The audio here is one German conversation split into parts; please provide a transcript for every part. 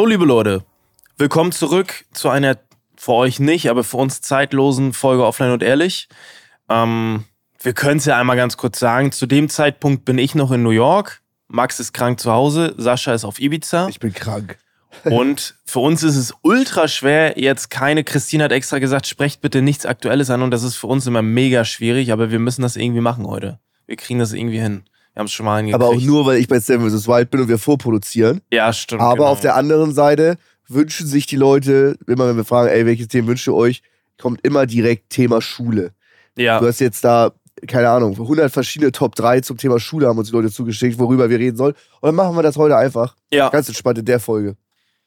So, liebe Leute, willkommen zurück zu einer für euch nicht, aber für uns zeitlosen Folge Offline und Ehrlich. Ähm, wir können es ja einmal ganz kurz sagen. Zu dem Zeitpunkt bin ich noch in New York. Max ist krank zu Hause. Sascha ist auf Ibiza. Ich bin krank. Und für uns ist es ultra schwer, jetzt keine, Christine hat extra gesagt, sprecht bitte nichts Aktuelles an und das ist für uns immer mega schwierig, aber wir müssen das irgendwie machen heute. Wir kriegen das irgendwie hin. Wir haben es schon mal hingekriegt. Aber auch nur, weil ich bei Seven vs. Wild bin und wir vorproduzieren. Ja, stimmt. Aber genau. auf der anderen Seite wünschen sich die Leute, immer wenn wir fragen, ey, welches Thema wünscht ihr euch, kommt immer direkt Thema Schule. ja. Du hast jetzt da, keine Ahnung, 100 verschiedene Top 3 zum Thema Schule haben uns die Leute zugeschickt, worüber wir reden sollen. Und dann machen wir das heute einfach. ja. Ganz entspannt in der Folge.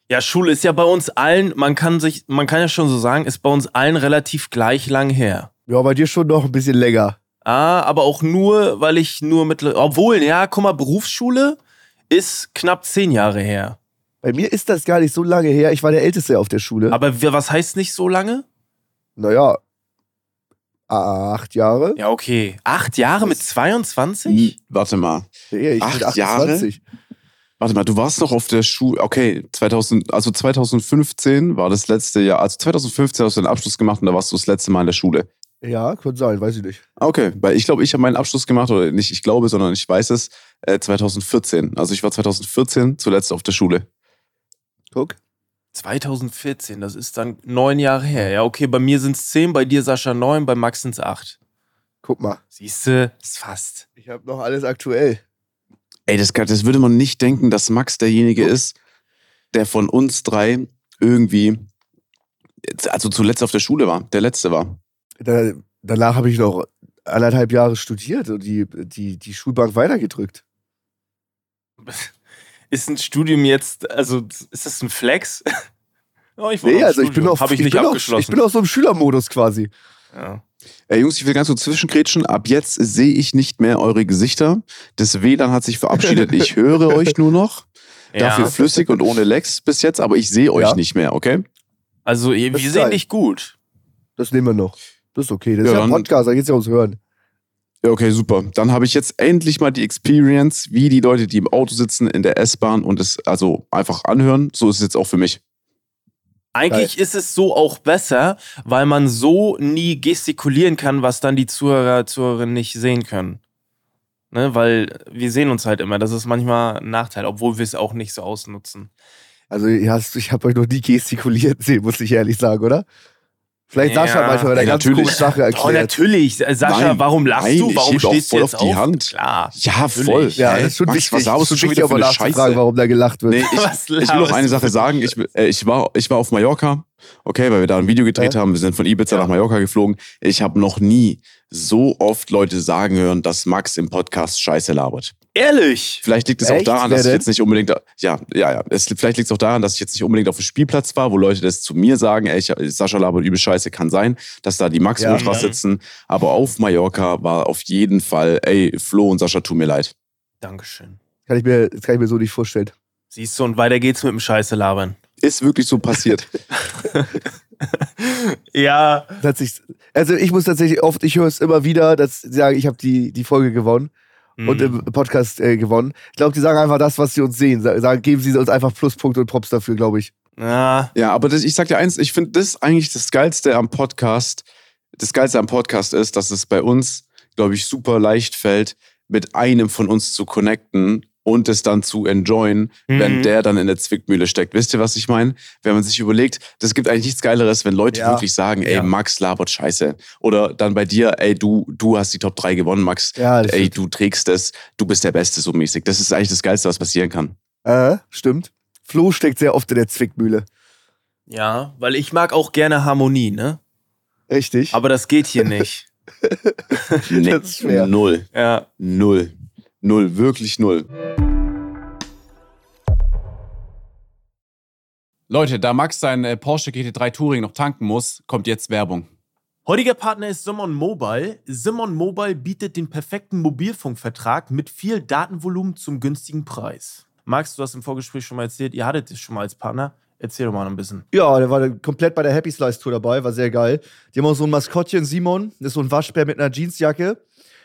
Ja, Schule ist ja bei uns allen, man kann sich, man kann ja schon so sagen, ist bei uns allen relativ gleich lang her. Ja, bei dir schon noch ein bisschen länger. Ah, aber auch nur, weil ich nur mit, obwohl, ja, guck mal, Berufsschule ist knapp zehn Jahre her. Bei mir ist das gar nicht so lange her. Ich war der Älteste auf der Schule. Aber wir- was heißt nicht so lange? Naja, acht Jahre. Ja, okay. Acht Jahre mit 22? Hm, Warte mal. Nee, ich Acht bin 28. Warte mal, du warst noch auf der Schule. Okay, 2000, also 2015 war das letzte Jahr. Also 2015 hast du den Abschluss gemacht und da warst du das letzte Mal in der Schule. Ja, könnte sein, weiß ich nicht. Okay, weil ich glaube, ich habe meinen Abschluss gemacht, oder nicht ich glaube, sondern ich weiß es, äh, 2014. Also ich war 2014 zuletzt auf der Schule. Guck. 2014, das ist dann neun Jahre her. Ja, okay, bei mir sind es zehn, bei dir Sascha neun, bei Max sind es acht. Guck mal. Siehste, ist fast. Ich habe noch alles aktuell. Ey, das, das würde man nicht denken, dass Max derjenige ist, der von uns drei irgendwie, also zuletzt auf der Schule war, der letzte war. Da, danach habe ich noch anderthalb Jahre studiert und die, die, die Schulbank weitergedrückt. Ist ein Studium jetzt, also ist das ein Flex? oh, ich Nee, also ich bin noch, Habe ich, ich nicht bin noch, abgeschlossen. ich bin noch so im Schülermodus quasi. ja. Ey, Jungs, ich will ganz kurz zwischengrätschen. Ab jetzt sehe ich nicht mehr eure Gesichter. Das WLAN hat sich verabschiedet. Ich höre euch nur noch. Dafür ja. flüssig und ohne Lags bis jetzt, aber ich sehe euch Ja. nicht mehr, okay? Also wir sehen dich gut. Das nehmen wir noch. Das ist okay. Das Ja, ist ja ein dann- Podcast, da geht's ja ums Hören. Ja, okay, super. Dann habe ich jetzt endlich mal die Experience, wie die Leute, die im Auto sitzen, in der S-Bahn und es also einfach anhören. So ist es jetzt auch für mich. Eigentlich ist es so auch besser, weil man so nie gestikulieren kann, was dann die Zuhörer, Zuhörerinnen nicht sehen können. Ne, weil wir sehen uns halt immer. Das ist manchmal ein Nachteil, obwohl wir es auch nicht so ausnutzen. Also ich habe euch noch nie gestikuliert sehen, muss ich ehrlich sagen, oder? Vielleicht Ja. Sascha manchmal eine Ey, ganz natürlich. coole Sache Oh, erklärt. natürlich. Äh, Sascha, Nein, warum lachst nein, du? Warum stehst du voll jetzt auf die? Hand. Klar. Ja, Natürlich. voll. ja, das ist schon was, wichtig. was laberst du schon wieder für eine Scheiße? warum da gelacht wird. Nee, ich, ich will noch eine Sache sagen. Ich, äh, ich, war, ich war auf Mallorca, okay, weil wir da ein Video gedreht Ja. haben. Wir sind von Ibiza Ja. nach Mallorca geflogen. Ich habe noch nie so oft Leute sagen hören, dass Max im Podcast Scheiße labert. Ehrlich. Vielleicht liegt es auch daran, dass ich jetzt nicht unbedingt, ja, ja, ja. Es, vielleicht liegt es auch daran, dass ich jetzt nicht unbedingt auf dem Spielplatz war, wo Leute das zu mir sagen, ey, ich, Sascha labert übel Scheiße, kann sein, dass da die Max Ja. Ultras Ja. sitzen. Aber auf Mallorca war auf jeden Fall, ey, Flo und Sascha, tut mir leid. Dankeschön. Kann ich mir, das kann ich mir so nicht vorstellen. Siehst du, und weiter geht's mit dem Scheiße labern. Ist wirklich so passiert. Ja. Das hat sich, also ich muss tatsächlich oft, ich höre es immer wieder, dass sie sagen, ich habe die, die Folge gewonnen und Mhm. im Podcast äh, gewonnen. Ich glaube, die sagen einfach das, was sie uns sehen. Sa- Sagen, geben sie uns einfach Pluspunkte und Props dafür, glaube ich. Ja. Ja, aber das, ich sag dir eins, ich finde das eigentlich das Geilste am Podcast. Das Geilste am Podcast ist, dass es bei uns, glaube ich, super leicht fällt, mit einem von uns zu connecten und es dann zu enjoyen, wenn Mhm. der dann in der Zwickmühle steckt. Wisst ihr, was ich meine? Wenn man sich überlegt, das gibt eigentlich nichts Geileres, wenn Leute Ja. wirklich sagen, ey, Ja. Max labert scheiße. Oder dann bei dir, ey, du, du hast die Top 3 gewonnen, Max. Ja, ey, du trägst es, du bist der Beste so mäßig. Das ist eigentlich das Geilste, was passieren kann. Äh, stimmt. Flo steckt sehr oft in der Zwickmühle. Ja, weil ich mag auch gerne Harmonie, ne? Richtig. Aber das geht hier nicht. Nee, Das ist schwer. null. Ja. Null. Null, wirklich null. Leute, da Max sein äh, Porsche GT3 Touring noch tanken muss, kommt jetzt Werbung. Heutiger Partner ist Simon Mobile. Simon Mobile bietet den perfekten Mobilfunkvertrag mit viel Datenvolumen zum günstigen Preis. Max, du hast im Vorgespräch schon mal erzählt, ihr hattet es schon mal als Partner. Erzähl doch mal ein bisschen. Ja, der war komplett bei der Happy Slice Tour dabei, war sehr geil. Die haben auch so ein Maskottchen, Simon, das ist so ein Waschbär mit einer Jeansjacke.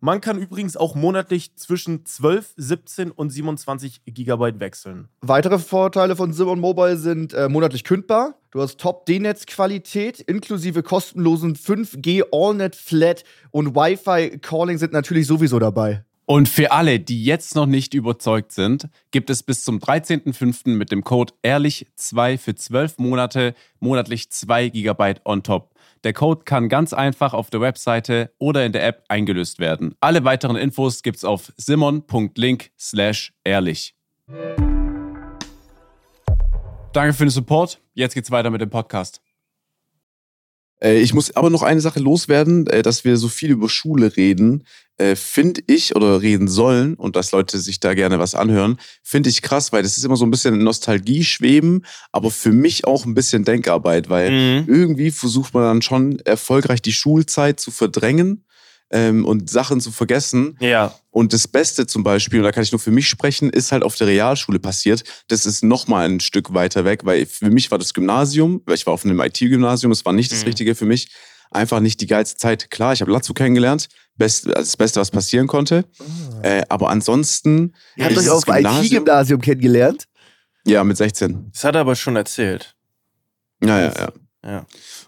Man kann übrigens auch monatlich zwischen 12, 17 und 27 Gigabyte wechseln. Weitere Vorteile von Simon Mobile sind äh, monatlich kündbar. Du hast Top-D-Netz-Qualität inklusive kostenlosen 5G AllNet Flat und Wi-Fi Calling sind natürlich sowieso dabei. Und für alle, die jetzt noch nicht überzeugt sind, gibt es bis zum 13.05. mit dem Code ehrlich2 für 12 Monate monatlich 2 GB on top. Der Code kann ganz einfach auf der Webseite oder in der App eingelöst werden. Alle weiteren Infos gibt's auf simon.link slash ehrlich. Danke für den Support. Jetzt geht's weiter mit dem Podcast. Äh, ich muss aber noch eine Sache loswerden, äh, dass wir so viel über Schule reden, äh, finde ich, oder reden sollen, und dass Leute sich da gerne was anhören, finde ich krass, weil das ist immer so ein bisschen Nostalgie schweben, aber für mich auch ein bisschen Denkarbeit, weil Mhm. irgendwie versucht man dann schon erfolgreich die Schulzeit zu verdrängen ähm, und Sachen zu vergessen. Ja. Und das Beste zum Beispiel, und da kann ich nur für mich sprechen, ist halt auf der Realschule passiert. Das ist nochmal ein Stück weiter weg, weil für mich war das Gymnasium, weil ich war auf einem IT-Gymnasium, das war nicht das Mhm. Richtige für mich. Einfach nicht die geilste Zeit. Klar, ich habe Lazio kennengelernt, best, also das Beste, was passieren konnte. Äh, aber ansonsten. Ihr habt euch auf IT-Gymnasium kennengelernt. Ja, mit 16. Das hat er aber schon erzählt. Ja, ja, ja. Ja.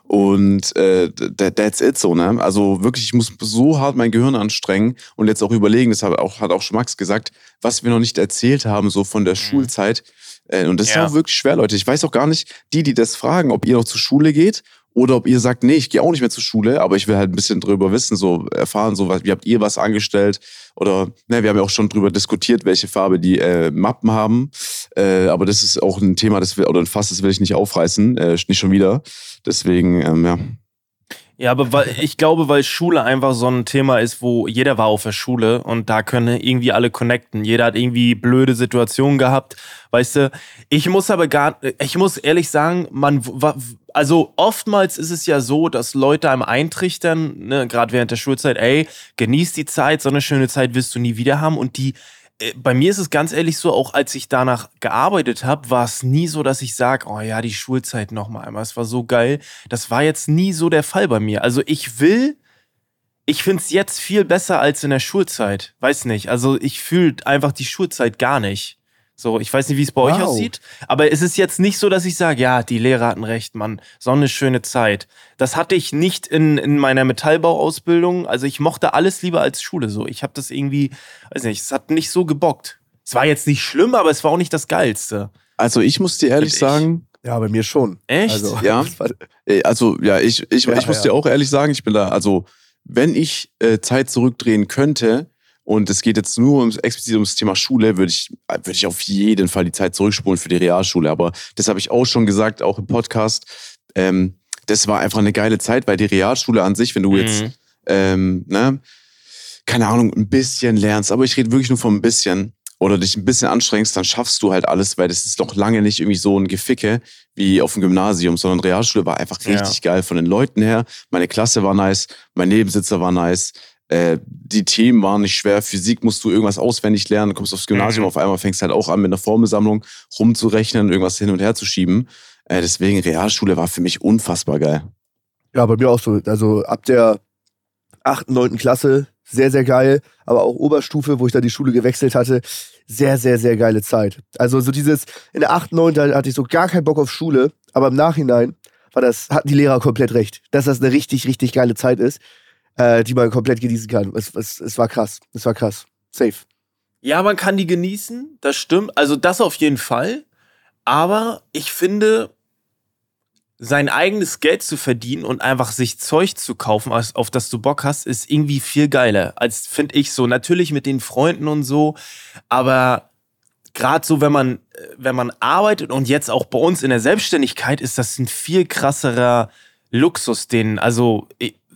Und äh, that, that's it so, ne? Also wirklich, ich muss so hart mein Gehirn anstrengen und jetzt auch überlegen, das hat auch, hat auch schon Max gesagt, was wir noch nicht erzählt haben, so von der Schulzeit. Äh, und das Ja. ist auch wirklich schwer, Leute. Ich weiß auch gar nicht, die, die das fragen, ob ihr noch zur Schule geht oder ob ihr sagt, nee, ich gehe auch nicht mehr zur Schule, aber ich will halt ein bisschen drüber wissen, so erfahren, so was, wie habt ihr was angestellt? Oder, ne, wir haben ja auch schon drüber diskutiert, welche Farbe die äh, Mappen haben. Äh, aber das ist auch ein Thema, das will, oder ein Fass, das will ich nicht aufreißen, äh, nicht schon wieder. Deswegen, ähm, ja. Ja, aber weil, ich glaube, weil Schule einfach so ein Thema ist, wo jeder war auf der Schule und da können irgendwie alle connecten. Jeder hat irgendwie blöde Situationen gehabt, weißt du. Ich muss aber gar, ich muss ehrlich sagen, man, also oftmals ist es ja so, dass Leute einem eintrichtern, ne, gerade während der Schulzeit, ey, genieß die Zeit, so eine schöne Zeit wirst du nie wieder haben und die bei mir ist es ganz ehrlich so, auch als ich danach gearbeitet habe, war es nie so, dass ich sage, oh ja, die Schulzeit nochmal einmal, es war so geil. Das war jetzt nie so der Fall bei mir. Also ich will, ich finde es jetzt viel besser als in der Schulzeit. Weiß nicht. Also ich fühle einfach die Schulzeit gar nicht. So, ich weiß nicht, wie es bei euch Wow. aussieht, aber es ist jetzt nicht so, dass ich sage, ja, die Lehrer hatten recht, Mann, so eine schöne Zeit. Das hatte ich nicht in, in meiner Metallbauausbildung. Also ich mochte alles lieber als Schule so. Ich habe das irgendwie, weiß nicht, es hat nicht so gebockt. Es war jetzt nicht schlimm, aber es war auch nicht das Geilste. Also ich muss dir ehrlich sagen, Ja, bei mir schon. Echt? Also, Ja. äh, also ja, ich, ich, Ja, ich muss ja. dir auch ehrlich sagen, ich bin da, also wenn ich äh, Zeit zurückdrehen könnte und es geht jetzt nur ums, explizit ums Thema Schule, würde ich, würde ich auf jeden Fall die Zeit zurückspulen für die Realschule. Aber das habe ich auch schon gesagt, auch im Podcast. Ähm, das war einfach eine geile Zeit, weil die Realschule an sich, wenn du jetzt Mhm. ähm, ne, keine Ahnung, ein bisschen lernst, aber ich rede wirklich nur von ein bisschen oder dich ein bisschen anstrengst, dann schaffst du halt alles, weil das ist doch lange nicht irgendwie so ein Geficke wie auf dem Gymnasium, sondern Realschule war einfach Ja. richtig geil von den Leuten her. Meine Klasse war nice, mein Nebensitzer war nice. Äh, die Themen waren nicht schwer. Physik musst du irgendwas auswendig lernen. Du kommst aufs Gymnasium, Mhm. auf einmal fängst halt auch an, mit einer Formelsammlung rumzurechnen, irgendwas hin und her zu schieben. Äh, deswegen, Realschule war für mich unfassbar geil. Ja, bei mir auch so. Also ab der 8., 9. Klasse sehr, sehr geil. Aber auch Oberstufe, wo ich dann die Schule gewechselt hatte, sehr, sehr, sehr geile Zeit. Also so dieses, in der 8., 9. hatte ich so gar keinen Bock auf Schule. Aber im Nachhinein war das, hatten die Lehrer komplett recht, dass das eine richtig, richtig geile Zeit ist, äh, die man komplett genießen kann. Es, es, es war krass. Es war krass. Safe. Ja, man kann die genießen, das stimmt. Also das auf jeden Fall. Aber ich finde, sein eigenes Geld zu verdienen und einfach sich Zeug zu kaufen, auf das du Bock hast, ist irgendwie viel geiler, als finde ich so. Natürlich mit den Freunden und so, aber gerade so, wenn man, wenn man arbeitet und jetzt auch bei uns in der Selbstständigkeit, ist das ein viel krasserer Luxus, den, also,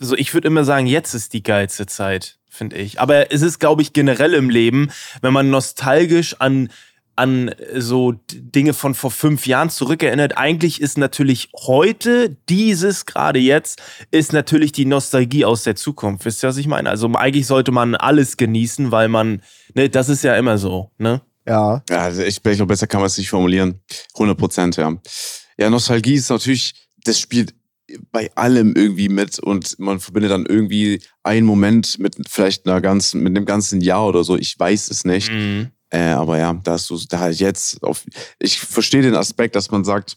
so ich würde immer sagen, jetzt ist die geilste Zeit, finde ich. Aber es ist, glaube ich, generell im Leben, wenn man nostalgisch an an so Dinge von vor fünf Jahren zurückerinnert. Eigentlich ist natürlich heute, dieses gerade jetzt, ist natürlich die Nostalgie aus der Zukunft. Wisst ihr, was ich meine? Also eigentlich sollte man alles genießen, weil man, ne, das ist ja immer so, ne? Ja. Ja, also ich, ich glaube, besser kann man es nicht formulieren. 100 Prozent, ja. Ja, Nostalgie ist natürlich, das spielt bei allem irgendwie mit und man verbindet dann irgendwie einen Moment mit vielleicht einer ganzen, mit einem ganzen Jahr oder so. Ich weiß es nicht. Mhm. Äh, aber ja, da hast du da jetzt auf. Ich verstehe den Aspekt, dass man sagt,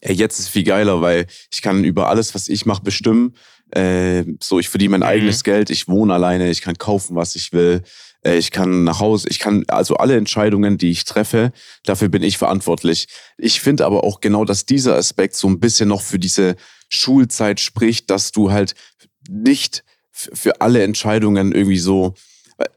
ey, jetzt ist viel geiler, weil ich kann über alles, was ich mache, bestimmen. Äh, so, ich verdiene mein Mhm. eigenes Geld, ich wohne alleine, ich kann kaufen, was ich will. Äh, ich kann nach Hause, ich kann also alle Entscheidungen, die ich treffe, dafür bin ich verantwortlich. Ich finde aber auch genau, dass dieser Aspekt so ein bisschen noch für diese Schulzeit spricht, dass du halt nicht für alle Entscheidungen irgendwie so,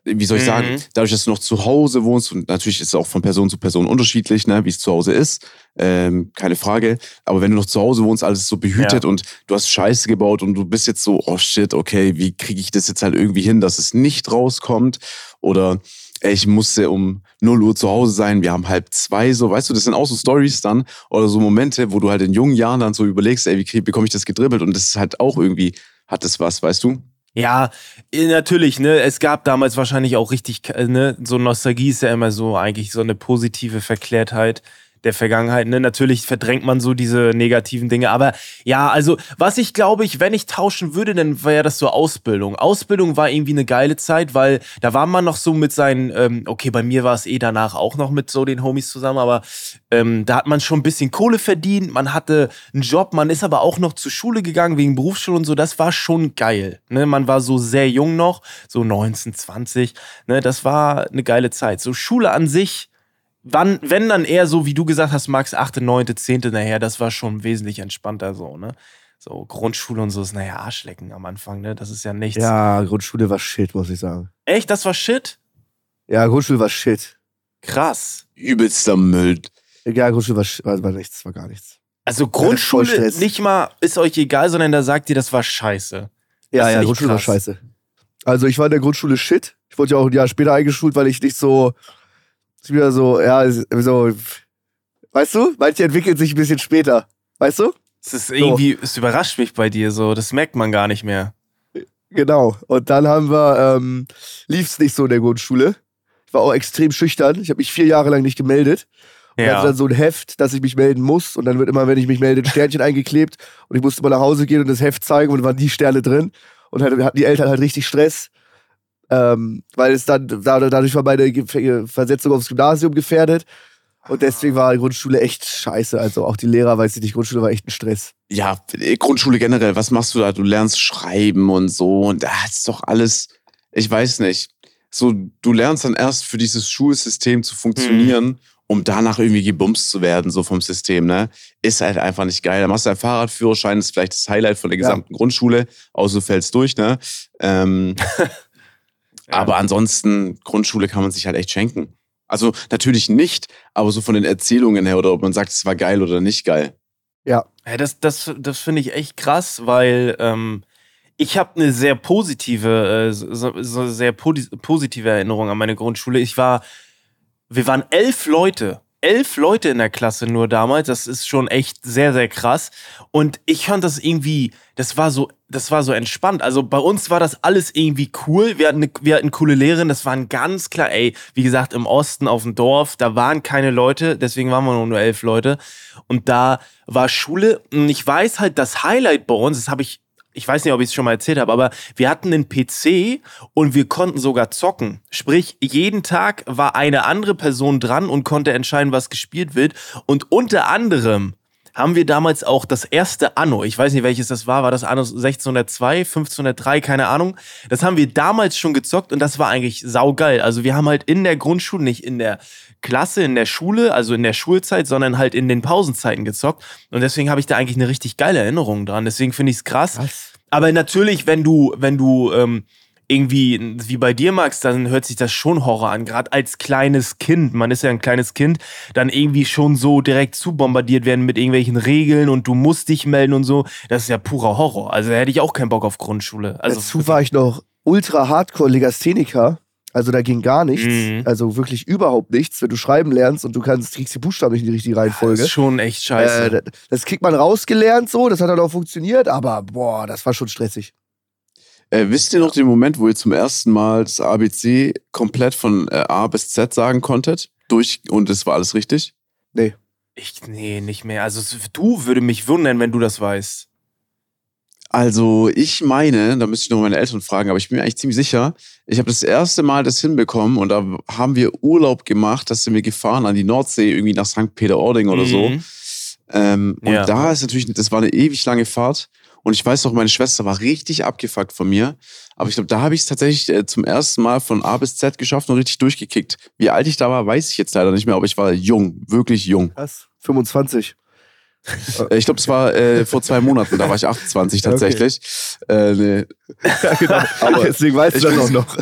wie soll ich Mhm. sagen, dadurch, dass du noch zu Hause wohnst und natürlich ist es auch von Person zu Person unterschiedlich, ne, wie es zu Hause ist, ähm, keine Frage. Aber wenn du noch zu Hause wohnst, alles so behütet Ja. und du hast Scheiße gebaut und du bist jetzt so, oh shit, okay, wie kriege ich das jetzt halt irgendwie hin, dass es nicht rauskommt oder ey, ich musste um 0 Uhr zu Hause sein, wir haben halb zwei, so, weißt du, das sind auch so Stories dann oder so Momente, wo du halt in jungen Jahren dann so überlegst, ey, wie bekomme ich das gedribbelt und das ist halt auch irgendwie, hat es was, weißt du? Ja, eh, natürlich, ne? Es gab damals wahrscheinlich auch richtig, äh, ne? So Nostalgie ist ja immer so eigentlich so eine positive Verklärtheit der Vergangenheit, ne? Natürlich verdrängt man so diese negativen Dinge, aber ja, also was ich glaube ich, wenn ich tauschen würde, dann wäre das so Ausbildung. Ausbildung war irgendwie eine geile Zeit, weil da war man noch so mit seinen, ähm, okay, bei mir war es eh danach auch noch mit so den Homies zusammen, aber ähm, da hat man schon ein bisschen Kohle verdient, man hatte einen Job, man ist aber auch noch zur Schule gegangen wegen Berufsschule und so, das war schon geil. Ne? Man war so sehr jung noch, so 19, 20, ne? das war eine geile Zeit. So Schule an sich, wann, wenn dann eher so, wie du gesagt hast, Max, 8., 9., 10. nachher, das war schon wesentlich entspannter so, ne? So Grundschule und so ist, naja, Arschlecken am Anfang, ne? Das ist ja nichts. Ja, Grundschule war shit, muss ich sagen. Echt, das war Shit? Ja, Grundschule war shit. Krass. Übelster Müll. Ja, Grundschule war, war, war nichts, war gar nichts. Also Grundschule nicht mal ist euch egal, sondern da sagt ihr, das war scheiße. Ja, Das ist ja, echt Grundschule war krass. scheiße. Also ich war in der Grundschule shit. Ich wurde ja auch ein Jahr später eingeschult, weil ich nicht so, ist wieder so, ja, so, weißt du, manche entwickeln sich ein bisschen später. Weißt du? Es ist irgendwie, es überrascht mich bei dir so, das merkt man gar nicht mehr. Genau. Und dann haben wir, ähm, lief's nicht so in der Grundschule. Ich war auch extrem schüchtern. Ich habe mich vier Jahre lang nicht gemeldet. Und hatte dann so ein Heft, dass ich mich melden muss. Und dann wird immer, wenn ich mich melde, ein Sternchen eingeklebt. Und ich musste mal nach Hause gehen und das Heft zeigen und waren die Sterne drin. Und halt, hatten die Eltern halt richtig Stress. Ähm, weil es dann, da- dadurch war meine Versetzung aufs Gymnasium gefährdet. Und deswegen war die Grundschule echt scheiße. Also auch die Lehrer, weiß ich nicht, Grundschule war echt ein Stress. Ja, Grundschule generell, was machst du da? Du lernst schreiben und so und da ist doch alles, ich weiß nicht. So, du lernst dann erst für dieses Schulsystem zu funktionieren, um danach irgendwie gebumst zu werden, so vom System, ne? Ist halt einfach nicht geil. Dann machst du einen Fahrradführerschein, ist vielleicht das Highlight von der Ja. gesamten Grundschule, außer du fällst durch, ne? Ähm, Aber ansonsten, Grundschule kann man sich halt echt schenken. Also natürlich nicht, aber so von den Erzählungen her oder ob man sagt, es war geil oder nicht geil. Ja, das, das, das finde ich echt krass, weil ähm, ich habe eine sehr positive, äh, so, so sehr podi- positive Erinnerung an meine Grundschule. Ich war, wir waren elf Leute. Elf Leute in der Klasse nur damals. Das ist schon echt sehr, sehr krass. Und ich fand das irgendwie, das war so, das war so entspannt. Also bei uns war das alles irgendwie cool. Wir hatten, eine, wir hatten coole Lehrerin. Das waren ganz klar, ey, wie gesagt, im Osten auf dem Dorf, da waren keine Leute. Deswegen waren wir nur elf Leute. Und da war Schule. Und ich weiß halt, das Highlight bei uns, das habe ich ich weiß nicht, ob ich es schon mal erzählt habe, aber wir hatten einen PC und wir konnten sogar zocken. Sprich, jeden Tag war eine andere Person dran und konnte entscheiden, was gespielt wird. Und unter anderem haben wir damals auch das erste Anno, ich weiß nicht welches das war, war das Anno 1602, 1503, keine Ahnung. Das haben wir damals schon gezockt und das war eigentlich saugeil. Also wir haben halt in der Grundschule, nicht in der Klasse, in der Schule, also in der Schulzeit, sondern halt in den Pausenzeiten gezockt. Und deswegen habe ich da eigentlich eine richtig geile Erinnerung dran. Deswegen finde ich es krass. Was? Aber natürlich, wenn du, wenn du ähm, irgendwie wie bei dir, Max, dann hört sich das schon Horror an. Gerade als kleines Kind, man ist ja ein kleines Kind, dann irgendwie schon so direkt zu bombardiert werden mit irgendwelchen Regeln und du musst dich melden und so. Das ist ja purer Horror. Also da hätte ich auch keinen Bock auf Grundschule. Also Dazu war ich noch ultra hardcore Legastheniker. Also da ging gar nichts. Mhm. Also wirklich überhaupt nichts. Wenn du schreiben lernst und du kannst, kriegst die Buchstaben nicht in die richtige Das Reihenfolge. ist schon echt scheiße. Äh, das- das kriegt man rausgelernt so, das hat dann auch funktioniert, aber boah, das war schon stressig. Äh, wisst ihr noch den Moment, wo ihr zum ersten Mal das ABC komplett von äh, A bis Z sagen konntet? Durch und es war alles richtig? ich, nee, nicht mehr. Also du würde mich wundern, wenn du das weißt. Also ich meine, da müsste ich noch meine Eltern fragen, aber ich bin mir eigentlich ziemlich sicher, ich habe das erste Mal das hinbekommen und da haben wir Urlaub gemacht, da sind wir gefahren an die Nordsee, irgendwie nach St. Peter-Ording oder so. Mhm. Ähm, und Ja. da ist natürlich, das war eine ewig lange Fahrt. Und ich weiß noch, meine Schwester war richtig abgefuckt von mir. Aber ich glaube, da habe ich es tatsächlich äh, zum ersten Mal von A bis Z geschafft und richtig durchgekickt. Wie alt ich da war, weiß ich jetzt leider nicht mehr, aber ich war jung, wirklich jung. Was? 25. Äh, ich glaube, es war äh, vor zwei Monaten, da war ich 28 tatsächlich. Äh, nee. Ja, genau. Aber Deswegen weißt du ich das auch noch.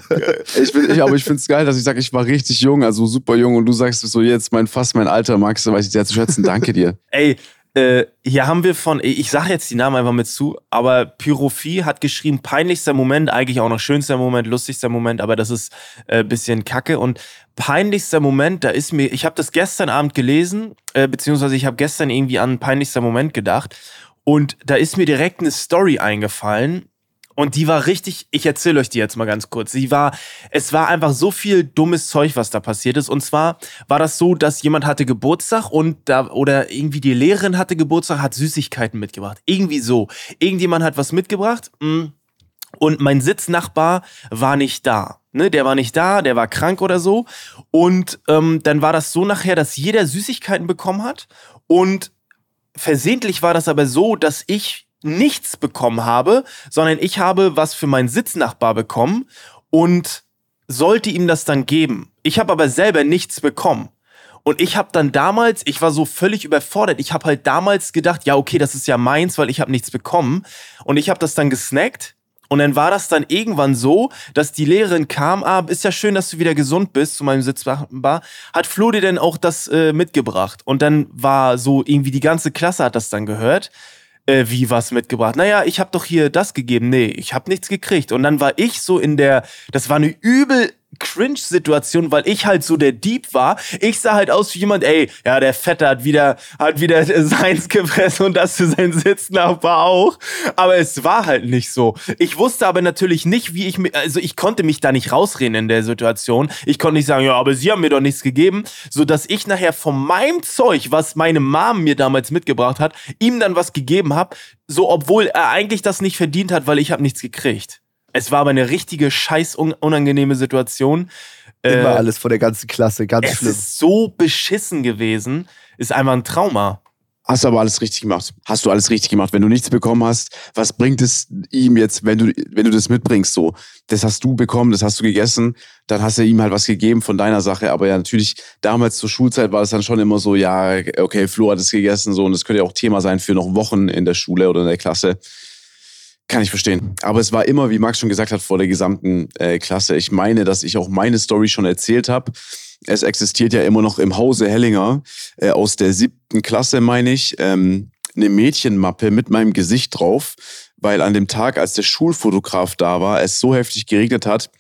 ich bin, ich, aber ich finde es geil, dass ich sage, ich war richtig jung, also super jung. Und du sagst so jetzt mein fast mein Alter, Max, weiß ich sehr zu schätzen. Danke dir. Ey, äh, hier haben wir von, ich sage jetzt die Namen einfach mit zu, aber Pyrophie hat geschrieben, peinlichster Moment, eigentlich auch noch schönster Moment, lustigster Moment, aber das ist äh, bisschen kacke. Und peinlichster Moment, da ist mir, ich habe das gestern Abend gelesen, äh, beziehungsweise ich habe gestern irgendwie an peinlichster Moment gedacht. Und da ist mir direkt eine Story eingefallen. Und die war richtig, ich erzähle euch die jetzt mal ganz kurz. Sie war, es war einfach so viel dummes Zeug, was da passiert ist. Und zwar war das so, dass jemand hatte Geburtstag und da, oder irgendwie die Lehrerin hatte Geburtstag, hat Süßigkeiten mitgebracht. Irgendwie so. Irgendjemand hat was mitgebracht. mm, Und mein Sitznachbar war nicht da. Ne, der war nicht da, der war krank oder so. Und ähm, dann war das so nachher, dass jeder Süßigkeiten bekommen hat. Und versehentlich war das aber so, dass ich nichts bekommen habe, sondern ich habe was für meinen Sitznachbar bekommen und sollte ihm das dann geben. Ich habe aber selber nichts bekommen. Und ich habe dann damals, ich war so völlig überfordert. Ich habe halt damals gedacht, ja, okay, das ist ja meins, weil ich habe nichts bekommen. Und ich habe das dann gesnackt. Und dann war das dann irgendwann so, dass die Lehrerin kam, ah, ist ja schön, dass du wieder gesund bist, zu meinem Sitzbar. Hat Flo dir denn auch das äh, mitgebracht? Und dann war so, irgendwie die ganze Klasse hat das dann gehört. Äh, wie was mitgebracht? Naja, ich habe doch hier das gegeben. Nee, ich habe nichts gekriegt. Und dann war ich so in der, das war eine übel Cringe-Situation, weil ich halt so der Dieb war. Ich sah halt aus wie jemand, ey, ja, der Fette hat wieder, hat wieder seins gefressen und das für seinen Sitznachbar auch. Aber es war halt nicht so. Ich wusste aber natürlich nicht, wie ich mir, also ich konnte mich da nicht rausreden in der Situation. Ich konnte nicht sagen, ja, aber sie haben mir doch nichts gegeben, so dass ich nachher von meinem Zeug, was meine Mom mir damals mitgebracht hat, ihm dann was gegeben habe, so obwohl er eigentlich das nicht verdient hat, weil ich habe nichts gekriegt. Es war aber eine richtige scheiß un unangenehme Situation. Immer Äh, alles von der ganzen Klasse, ganz es schlimm. ist so beschissen gewesen, ist einfach ein Trauma. Hast du aber alles richtig gemacht. Hast du alles richtig gemacht. Wenn du nichts bekommen hast, was bringt es ihm jetzt, wenn du, wenn du das mitbringst? So, das hast du bekommen, das hast du gegessen, dann hast du ihm halt was gegeben von deiner Sache. Aber ja, natürlich, damals zur Schulzeit war es dann schon immer so, ja, okay, Flo hat es gegessen, so, und das könnte ja auch Thema sein für noch Wochen in der Schule oder in der Klasse. Kann ich verstehen. Aber es war immer, wie Max schon gesagt hat, vor der gesamten äh, Klasse. Ich meine, dass ich auch meine Story schon erzählt habe. Es existiert ja immer noch im Hause Hellinger äh, aus der siebten Klasse, meine ich, ähm, eine Mädchenmappe mit meinem Gesicht drauf, weil an dem Tag, als der Schulfotograf da war, es so heftig geregnet hat,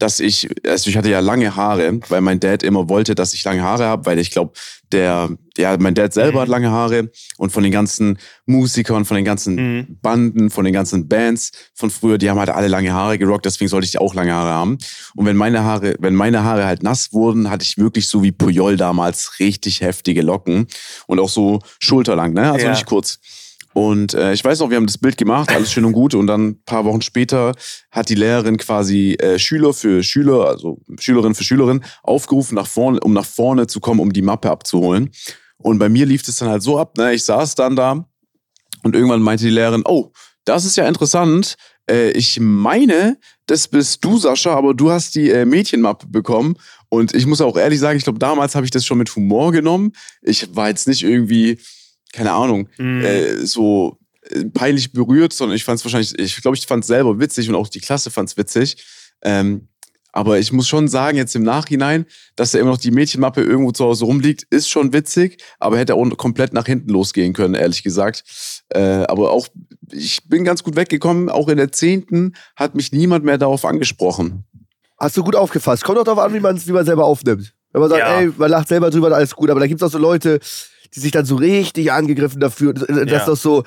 dass ich, also ich hatte ja lange Haare, weil mein Dad immer wollte, dass ich lange Haare habe, weil ich glaube, der, ja, mein Dad selber Mhm. hat lange Haare und von den ganzen Musikern, von den ganzen Mhm. Banden, von den ganzen Bands von früher, die haben halt alle lange Haare gerockt, deswegen sollte ich auch lange Haare haben. Und wenn meine Haare, wenn meine Haare halt nass wurden, hatte ich wirklich so wie Puyol damals richtig heftige Locken und auch so schulterlang, ne? Also Ja. nicht kurz. Und äh, ich weiß noch, wir haben das Bild gemacht, alles schön und gut. Und dann ein paar Wochen später hat die Lehrerin quasi äh, Schüler für Schüler, also Schülerin für Schülerin, aufgerufen, nach vorne, um nach vorne zu kommen, um die Mappe abzuholen. Und bei mir lief es dann halt so ab, ne? Ich saß dann da und irgendwann meinte die Lehrerin, oh, das ist ja interessant. Äh, ich meine, das bist du, Sascha, aber du hast die äh, Mädchenmappe bekommen. Und ich muss auch ehrlich sagen, ich glaube, damals habe ich das schon mit Humor genommen. Ich war jetzt nicht irgendwie, keine Ahnung, Mhm. äh, so äh, peinlich berührt, sondern ich fand es wahrscheinlich, ich glaube, ich fand es selber witzig und auch die Klasse fand es witzig. Ähm, aber ich muss schon sagen, jetzt im Nachhinein, dass da immer noch die Mädchenmappe irgendwo zu Hause rumliegt, ist schon witzig, aber hätte auch komplett nach hinten losgehen können, ehrlich gesagt. Äh, aber auch, ich bin ganz gut weggekommen. Auch in der zehnten hat mich niemand mehr darauf angesprochen. Hast du gut aufgefasst. Kommt auch darauf an, wie man es wie man selber aufnimmt. Wenn man sagt, Ja. ey, man lacht selber drüber, alles gut. Aber da gibt es auch so Leute, die sich dann so richtig angegriffen dafür, dass Ja. das so,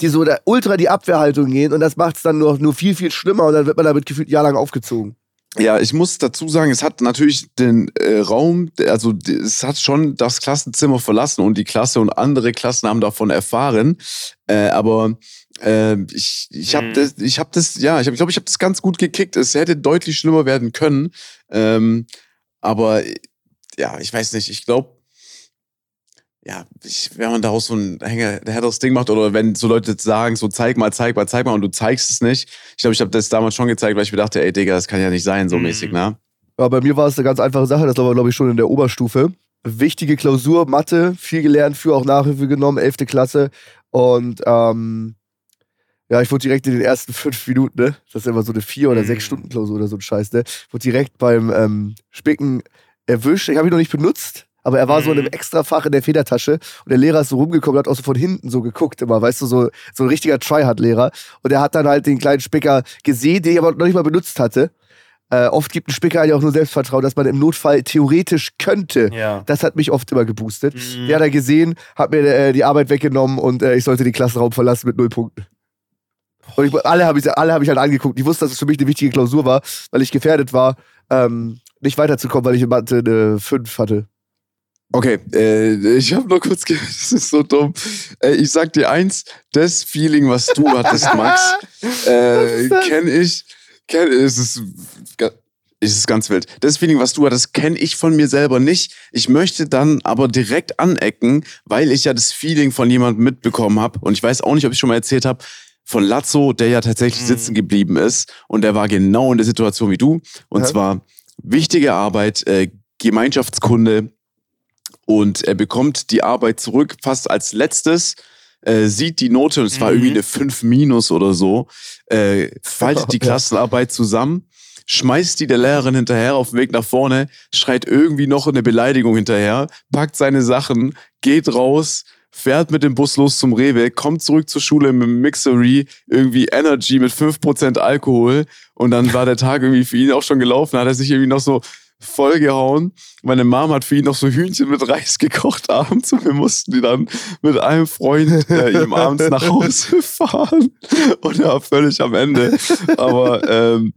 die so da ultra die Abwehrhaltung gehen und das macht es dann nur, nur viel, viel schlimmer und dann wird man damit gefühlt jahrelang aufgezogen. Ja, ich muss dazu sagen, es hat natürlich den äh, Raum, also es hat schon das Klassenzimmer verlassen und die Klasse und andere Klassen haben davon erfahren. Äh, aber äh, ich, ich habe Mhm. das, ich habe das, ja, ich glaube, ich, glaub, ich habe das ganz gut gekickt. Es hätte deutlich schlimmer werden können. Ähm, aber äh, ja, ich weiß nicht. Ich glaube, ja, ich, wenn man daraus so ein Hänger, härteres Ding macht oder wenn so Leute sagen, so zeig mal, zeig mal, zeig mal und du zeigst es nicht. Ich glaube, ich habe das damals schon gezeigt, weil ich mir dachte, ey Digga, das kann ja nicht sein, so Mhm. mäßig, ne? Ja, bei mir war es eine ganz einfache Sache, das war glaube ich schon in der Oberstufe. Wichtige Klausur, Mathe, viel gelernt, für auch Nachhilfe genommen, 11. Klasse. Und ähm, ja, ich wurde direkt in den ersten fünf Minuten, ne? Das ist immer so eine vier- oder Mhm. sechs Stunden Klausur oder so ein Scheiß, ne? Wurde direkt beim ähm, Spicken erwischt. Ich habe ihn noch nicht benutzt, aber er war so in einem Mhm. extra Fach in der Federtasche und der Lehrer ist so rumgekommen, hat auch so von hinten so geguckt immer, weißt du, so, so ein richtiger Tryhard-Lehrer. Und er hat dann halt den kleinen Spicker gesehen, den ich aber noch nicht mal benutzt hatte. Äh, oft gibt ein Spicker eigentlich auch nur Selbstvertrauen, dass man im Notfall theoretisch könnte. Ja. Das hat mich oft immer geboostet. Mhm. Der hat er gesehen, hat mir äh, die Arbeit weggenommen und äh, ich sollte den Klassenraum verlassen mit null Punkten. Und ich, alle habe ich, alle hab ich halt angeguckt. Ich wusste, dass es für mich eine wichtige Klausur war, weil ich gefährdet war, ähm, nicht weiterzukommen, weil ich in Mathe eine 5 hatte. Okay, äh, ich habe nur kurz, ge- das ist so dumm. Äh, ich sag dir eins, das Feeling, was du hattest, Max, äh, kenne ich, kenn, es ist, es ist ganz wild. Das Feeling, was du hattest, kenne ich von mir selber nicht. Ich möchte dann aber direkt anecken, weil ich ja das Feeling von jemandem mitbekommen habe und ich weiß auch nicht, ob ich schon mal erzählt habe, von Lazzo, der ja tatsächlich Mhm. sitzen geblieben ist und der war genau in der Situation wie du und Ja. zwar wichtige Arbeit, äh, Gemeinschaftskunde, und er bekommt die Arbeit zurück fast als letztes, äh, sieht die Note und es war Mhm. irgendwie eine 5 minus oder so, äh, faltet die. Klassenarbeit zusammen, schmeißt die der Lehrerin hinterher auf dem Weg nach vorne, schreit irgendwie noch eine Beleidigung hinterher, packt seine Sachen, geht raus, fährt mit dem Bus los zum Rewe, kommt zurück zur Schule mit dem Mixery, irgendwie Energy mit 5% Alkohol und dann war der Tag irgendwie für ihn auch schon gelaufen, hat er sich irgendwie noch so vollgehauen. Meine Mom hat für ihn noch so Hühnchen mit Reis gekocht abends und wir mussten die dann mit einem Freund äh, ihm abends nach Hause fahren und er war völlig am Ende. Aber ähm,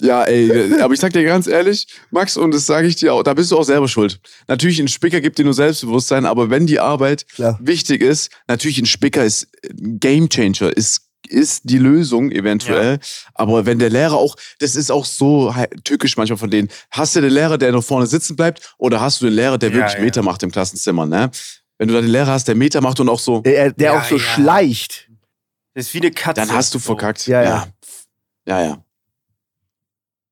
ja, ey, aber ich sag dir ganz ehrlich, Max, und das sage ich dir auch, da bist du auch selber schuld. Natürlich, ein Spicker gibt dir nur Selbstbewusstsein, aber wenn die Arbeit Klar. wichtig ist, natürlich ein Spicker ist ein Game Changer, ist ist die Lösung eventuell, aber wenn der Lehrer auch, das ist auch so tückisch manchmal von denen, hast du den Lehrer, der noch vorne sitzen bleibt oder hast du den Lehrer, der Ja, wirklich ja. Meter macht im Klassenzimmer, ne? Wenn du da den Lehrer hast, der Meter macht und auch so, Der, der Ja, auch so ja. schleicht. Das ist wie eine Katze. dann hast du So. verkackt. Ja, ja. ja. Ja, ja.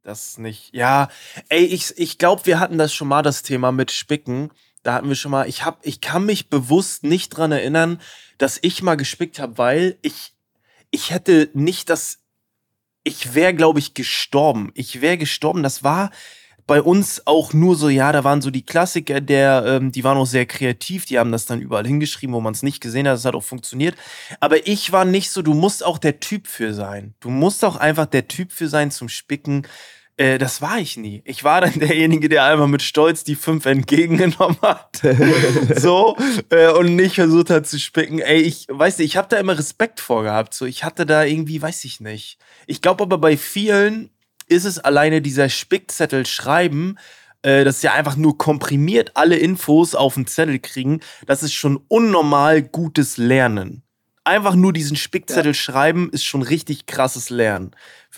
Das nicht. Ja, ey, ich, ich glaube, wir hatten das schon mal, das Thema mit Spicken. Da hatten wir schon mal, ich hab, ich kann mich bewusst nicht dran erinnern, dass ich mal gespickt habe, weil ich, ich hätte nicht das, ich wäre, glaube ich, gestorben. Ich wäre gestorben. Das war bei uns auch nur so, ja, da waren so die Klassiker, der, ähm, die waren auch sehr kreativ, die haben das dann überall hingeschrieben, wo man es nicht gesehen hat, das hat auch funktioniert. Aber ich war nicht so, du musst auch der Typ für sein. Du musst auch einfach der Typ für sein zum Spicken. Äh, das war ich nie. Ich war dann derjenige, der einmal mit Stolz die fünf entgegengenommen hat. so, äh, und nicht versucht hat zu spicken. Ey, ich weiß nicht, ich habe da immer Respekt vor gehabt. So, ich hatte da irgendwie, weiß ich nicht. Ich glaube aber bei vielen ist es alleine dieser Spickzettel schreiben, äh, dass sie einfach nur komprimiert alle Infos auf den Zettel kriegen. Das ist schon unnormal gutes Lernen. Einfach nur diesen Spickzettel schreiben ist schon richtig krasses Lernen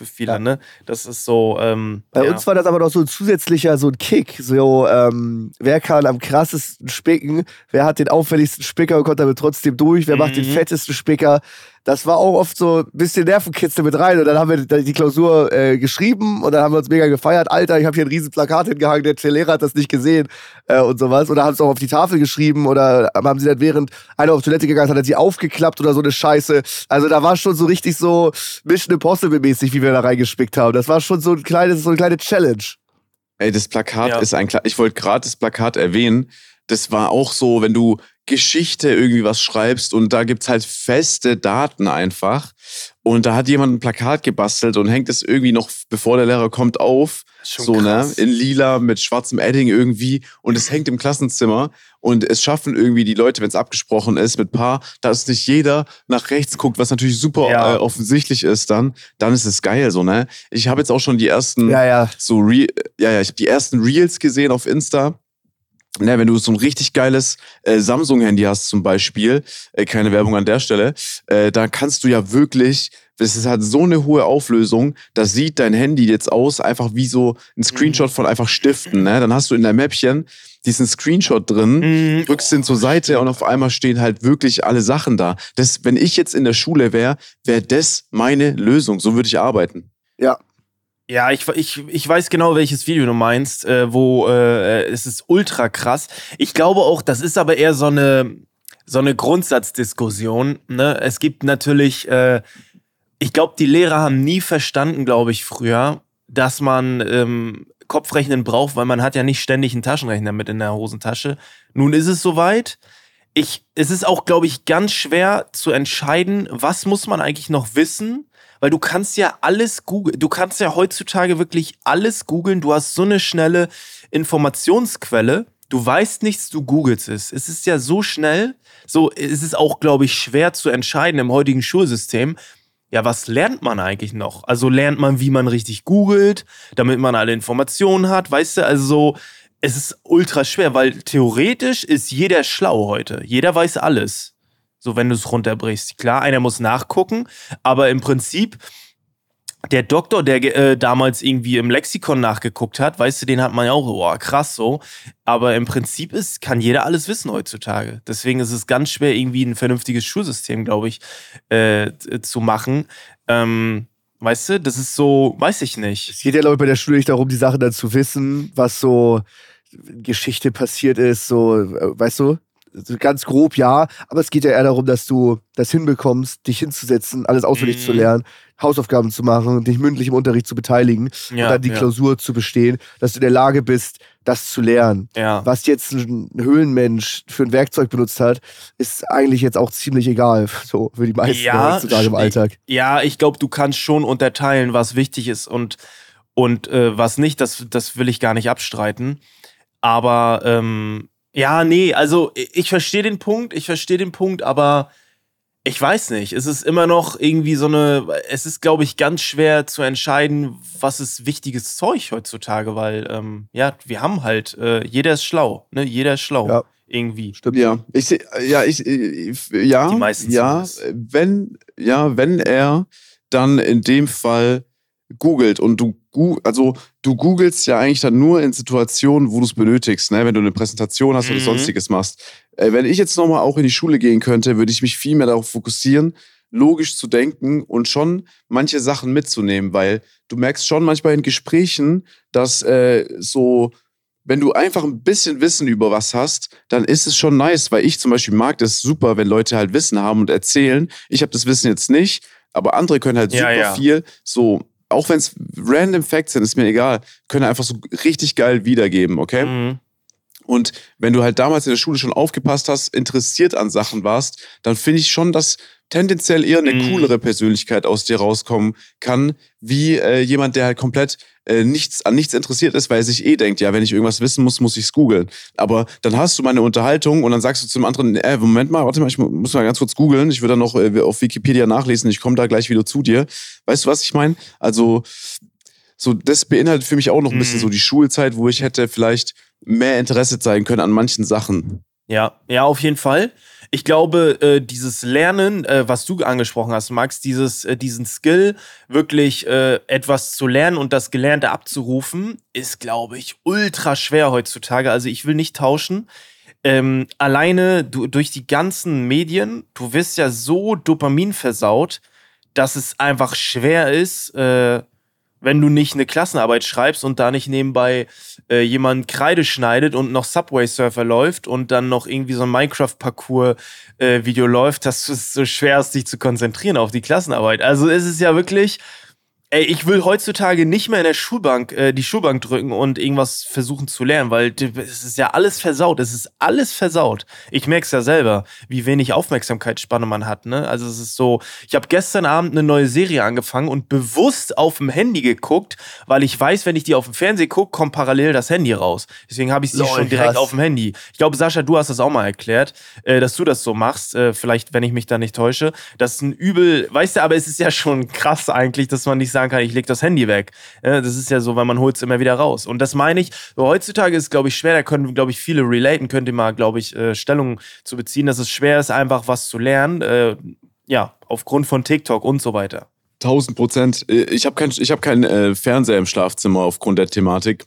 für viele, Ja. ne? Das ist so, ähm, Bei ja. uns war das aber noch so ein zusätzlicher so ein Kick. So, ähm, wer kann am krassesten spicken? Wer hat den auffälligsten Spicker und kommt damit trotzdem durch? Wer macht den Mhm. fettesten Spicker? Das war auch oft so ein bisschen Nervenkitzel mit rein. Und dann haben wir die Klausur äh, geschrieben und dann haben wir uns mega gefeiert. Alter, ich habe hier ein riesen Plakat hingehangen, der Lehrer hat das nicht gesehen äh, und sowas. Oder haben es auch auf die Tafel geschrieben oder haben sie dann während einer auf Toilette gegangen ist, hat er sie aufgeklappt oder so eine Scheiße. Also da war schon so richtig so Mission Impossible mäßig, wie wir da reingespickt haben. Das war schon so ein kleines, so eine kleine Challenge. Ey, das Plakat Ja. ist ein, Kla ich wollte gerade das Plakat erwähnen. Das war auch so, wenn du Geschichte irgendwie was schreibst und da gibt's halt feste Daten einfach. Und da hat jemand ein Plakat gebastelt und hängt es irgendwie noch, bevor der Lehrer kommt, auf. Schon so, krass. ne? In lila mit schwarzem Edding irgendwie. Und es hängt im Klassenzimmer. Und es schaffen irgendwie die Leute, wenn es abgesprochen ist mit Paar, dass nicht jeder nach rechts guckt, was natürlich super Ja. äh, offensichtlich ist dann. Dann ist es geil, so, ne? Ich habe jetzt auch schon die ersten Ja, ja. so Re ja, ja, ich habe die ersten Reels gesehen auf Insta. Ne, wenn du so ein richtig geiles äh, Samsung-Handy hast zum Beispiel, äh, keine Werbung an der Stelle, äh, da kannst du ja wirklich, das ist halt so eine hohe Auflösung, da sieht dein Handy jetzt aus, einfach wie so ein Screenshot von einfach Stiften. Ne? Dann hast du in deinem Mäppchen diesen Screenshot drin, Mhm. drückst den zur Seite und auf einmal stehen halt wirklich alle Sachen da. Das, wenn ich jetzt in der Schule wäre, wäre das meine Lösung. So würde ich arbeiten. Ja. Ja, ich, ich, ich weiß genau, welches Video du meinst, äh, wo äh, es ist ultra krass. Ich glaube auch, das ist aber eher so eine, so eine Grundsatzdiskussion. Ne? Es gibt natürlich, äh, ich glaube, die Lehrer haben nie verstanden, glaube ich, früher, dass man ähm, Kopfrechnen braucht, weil man hat ja nicht ständig einen Taschenrechner mit in der Hosentasche. Nun ist es soweit. Ich, es ist auch, glaube ich, ganz schwer zu entscheiden, was muss man eigentlich noch wissen, weil du kannst ja alles googeln, du kannst ja heutzutage wirklich alles googeln, du hast so eine schnelle Informationsquelle, du weißt nichts, du googelst es. Es ist ja so schnell, so es ist auch, glaube ich, schwer zu entscheiden im heutigen Schulsystem. Ja, was lernt man eigentlich noch? Also lernt man, wie man richtig googelt, damit man alle Informationen hat, weißt du? Also so, es ist ultra schwer, weil theoretisch ist jeder schlau heute. Jeder weiß alles. So, wenn du es runterbrichst. Klar, einer muss nachgucken, aber im Prinzip, der Doktor, der äh, damals irgendwie im Lexikon nachgeguckt hat, weißt du, den hat man ja auch, boah, krass so. Aber im Prinzip ist, kann jeder alles wissen heutzutage. Deswegen ist es ganz schwer, irgendwie ein vernünftiges Schulsystem, glaube ich, äh, zu machen. Ähm, weißt du, das ist so, weiß ich nicht. Es geht ja, glaube ich, bei der Schule nicht darum, die Sachen dann zu wissen, was so Geschichte passiert ist, so, äh, weißt du? Ganz grob ja, aber es geht ja eher darum, dass du das hinbekommst, dich hinzusetzen, alles auswendig Mhm. zu lernen, Hausaufgaben zu machen, dich mündlich im Unterricht zu beteiligen Ja, und dann die ja. Klausur zu bestehen, dass du in der Lage bist, das zu lernen. Ja. Was jetzt ein Höhlenmensch für ein Werkzeug benutzt hat, ist eigentlich jetzt auch ziemlich egal, so für die meisten Ja, heutzutage im Alltag. Ja, ich glaube, du kannst schon unterteilen, was wichtig ist und, und äh, was nicht. Das, das will ich gar nicht abstreiten. Aber ähm, ja, nee, also ich, verstehe den Punkt, ich verstehe den Punkt, aber ich weiß nicht. Es ist immer noch irgendwie so eine. Es ist, glaube ich, ganz schwer zu entscheiden, was ist wichtiges Zeug heutzutage, weil ähm, ja, wir haben halt, äh, jeder ist schlau, ne? Jeder ist schlau. Ja. Irgendwie. Stimmt. Ja, ich seh- ja, ich, ich ja, Die meisten ja, wenn, ja, wenn er dann in dem Fall googelt und du, also du googelst ja eigentlich dann nur in Situationen, wo du es benötigst, ne? wenn du eine Präsentation hast oder Mhm. sonstiges machst. Äh, wenn ich jetzt nochmal auch in die Schule gehen könnte, würde ich mich viel mehr darauf fokussieren, logisch zu denken und schon manche Sachen mitzunehmen, weil du merkst schon manchmal in Gesprächen, dass äh, so wenn du einfach ein bisschen Wissen über was hast, dann ist es schon nice, weil ich zum Beispiel mag das super, wenn Leute halt Wissen haben und erzählen. Ich habe das Wissen jetzt nicht, aber andere können halt Ja, super ja. viel, so, auch wenn es random Facts sind, ist mir egal, können einfach so richtig geil wiedergeben, okay? Mhm. Und wenn du halt damals in der Schule schon aufgepasst hast, interessiert an Sachen warst, dann finde ich schon, dass tendenziell eher eine Mhm. coolere Persönlichkeit aus dir rauskommen kann, wie äh, jemand, der halt komplett äh, nichts an nichts interessiert ist, weil er sich eh denkt, ja, wenn ich irgendwas wissen muss, muss ich's googeln. Aber dann hast du mal eine Unterhaltung und dann sagst du zum anderen, äh, Moment mal, warte mal, ich mu- muss mal ganz kurz googeln, ich würde dann noch äh, auf Wikipedia nachlesen, ich komme da gleich wieder zu dir. Weißt du, was ich meine? Also so, das beinhaltet für mich auch noch ein bisschen Mhm. so die Schulzeit, wo ich hätte vielleicht mehr Interesse zeigen können an manchen Sachen. Ja, ja, auf jeden Fall. Ich glaube, äh, dieses Lernen, äh, was du angesprochen hast, Max, dieses, äh, diesen Skill, wirklich äh, etwas zu lernen und das Gelernte abzurufen, ist, glaube ich, ultra schwer heutzutage. Also ich will nicht tauschen. Ähm, alleine du, durch die ganzen Medien, du wirst ja so Dopamin versaut, dass es einfach schwer ist, äh, wenn du nicht eine Klassenarbeit schreibst und da nicht nebenbei äh, jemand Kreide schneidet und noch Subway Surfer läuft und dann noch irgendwie so ein Minecraft-Parcours-Video läuft, dass es so schwer ist, dich zu konzentrieren auf die Klassenarbeit. Also es ist ja wirklich, Ey, ich will heutzutage nicht mehr in der Schulbank äh, die Schulbank drücken und irgendwas versuchen zu lernen, weil es ist ja alles versaut. Es ist alles versaut. Ich merke es ja selber, wie wenig Aufmerksamkeitsspanne man hat. Ne? Also es ist so, ich habe gestern Abend eine neue Serie angefangen und bewusst auf dem Handy geguckt, weil ich weiß, wenn ich die auf dem Fernseher gucke, kommt parallel das Handy raus. Deswegen habe ich sie Lol, schon direkt krass. auf dem Handy. Ich glaube, Sascha, du hast das auch mal erklärt, äh, dass du das so machst. Äh, vielleicht, wenn ich mich da nicht täusche. Das ist ein übel, weißt du, aber es ist ja schon krass eigentlich, dass man nicht sagen kann, ich leg das Handy weg. Das ist ja so, weil man holt es immer wieder raus. Und das meine ich, so heutzutage ist es, glaube ich, schwer, da können, glaube ich, viele relaten, könnt ihr mal, glaube ich, äh, Stellung zu beziehen, dass es schwer ist, einfach was zu lernen. Äh, ja, aufgrund von TikTok und so weiter. 1000 Prozent. Äh, Ich habe keinen hab keinen äh, Fernseher im Schlafzimmer aufgrund der Thematik.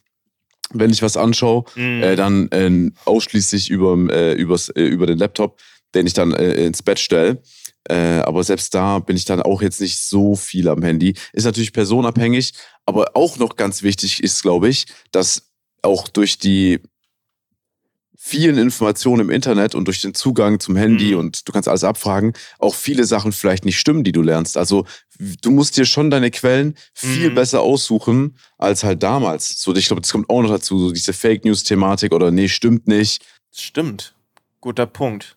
Wenn ich was anschaue, Mhm. äh, dann äh, ausschließlich über, übers, über den Laptop, den ich dann ins Bett stelle. Äh, aber selbst da bin ich dann auch jetzt nicht so viel am Handy. Ist natürlich personabhängig, aber auch noch ganz wichtig ist, glaube ich, dass auch durch die vielen Informationen im Internet und durch den Zugang zum Handy Mhm. und du kannst alles abfragen, auch viele Sachen vielleicht nicht stimmen, die du lernst. Also du musst dir schon deine Quellen viel Mhm. besser aussuchen als halt damals. So, ich glaube, das kommt auch noch dazu, so diese Fake News Thematik oder nee, stimmt nicht. Stimmt. Guter Punkt.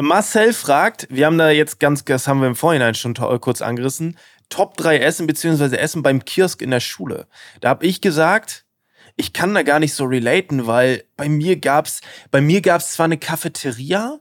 Marcel fragt, wir haben da jetzt ganz, das haben wir im Vorhinein schon kurz angerissen, Top 3 Essen beziehungsweise Essen beim Kiosk in der Schule. Da habe ich gesagt, ich kann da gar nicht so relaten, weil bei mir gab's, bei mir gab's zwar eine Cafeteria,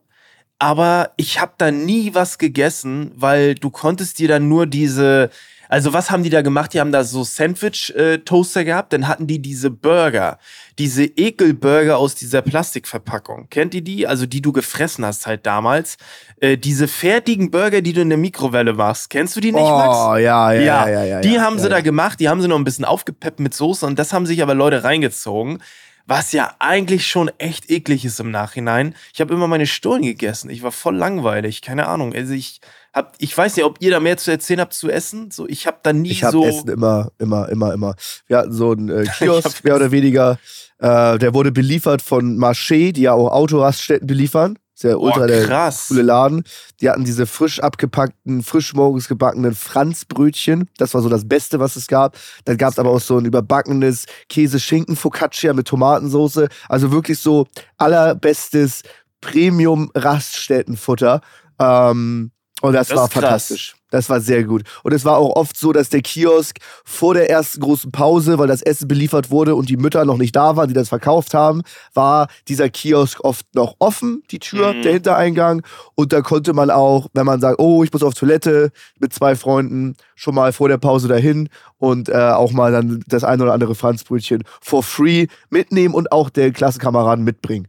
aber ich habe da nie was gegessen, weil du konntest dir dann nur diese, also was haben die da gemacht? Die haben da so Sandwich-Toaster gehabt, dann hatten die diese Burger, diese Ekelburger aus dieser Plastikverpackung. Kennt ihr die? Also die du gefressen hast halt damals. Äh, diese fertigen Burger, die du in der Mikrowelle machst. Kennst du die nicht, Max? Oh, ja, ja, ja, ja, ja. die ja, haben ja, sie da ja. gemacht, die haben sie noch ein bisschen aufgepeppt mit Soße und das haben sich aber Leute reingezogen. Was ja eigentlich schon echt eklig ist im Nachhinein. Ich habe immer meine Stullen gegessen. Ich war voll langweilig. Keine Ahnung. Also ich hab, ich weiß nicht, ob ihr da mehr zu erzählen habt zu essen. So, ich habe da nie Ich habe so. Essen immer, immer, immer, immer. Wir hatten so einen äh, hab Kiosk, mehr oder weniger. Äh, der wurde beliefert von Marché, die ja auch Autoraststätten beliefern. Sehr Boah, ultra der krass. coole Laden. Die hatten diese frisch abgepackten, frisch morgens gebackenen Franzbrötchen. Das war so das Beste, was es gab. Dann gab es aber auch so ein überbackenes Käse-Schinken-Focaccia mit Tomatensoße. Also wirklich so allerbestes Premium-Raststättenfutter. Ähm, und das, Das war ist krass. fantastisch. Das war sehr gut. Und es war auch oft so, dass der Kiosk vor der ersten großen Pause, weil das Essen beliefert wurde und die Mütter noch nicht da waren, die das verkauft haben, war dieser Kiosk oft noch offen, die Tür, Mhm. der Hintereingang. Und da konnte man auch, wenn man sagt, oh, ich muss auf Toilette mit zwei Freunden, schon mal vor der Pause dahin und äh, auch mal dann das ein oder andere Franzbrötchen for free mitnehmen und auch den Klassenkameraden mitbringen.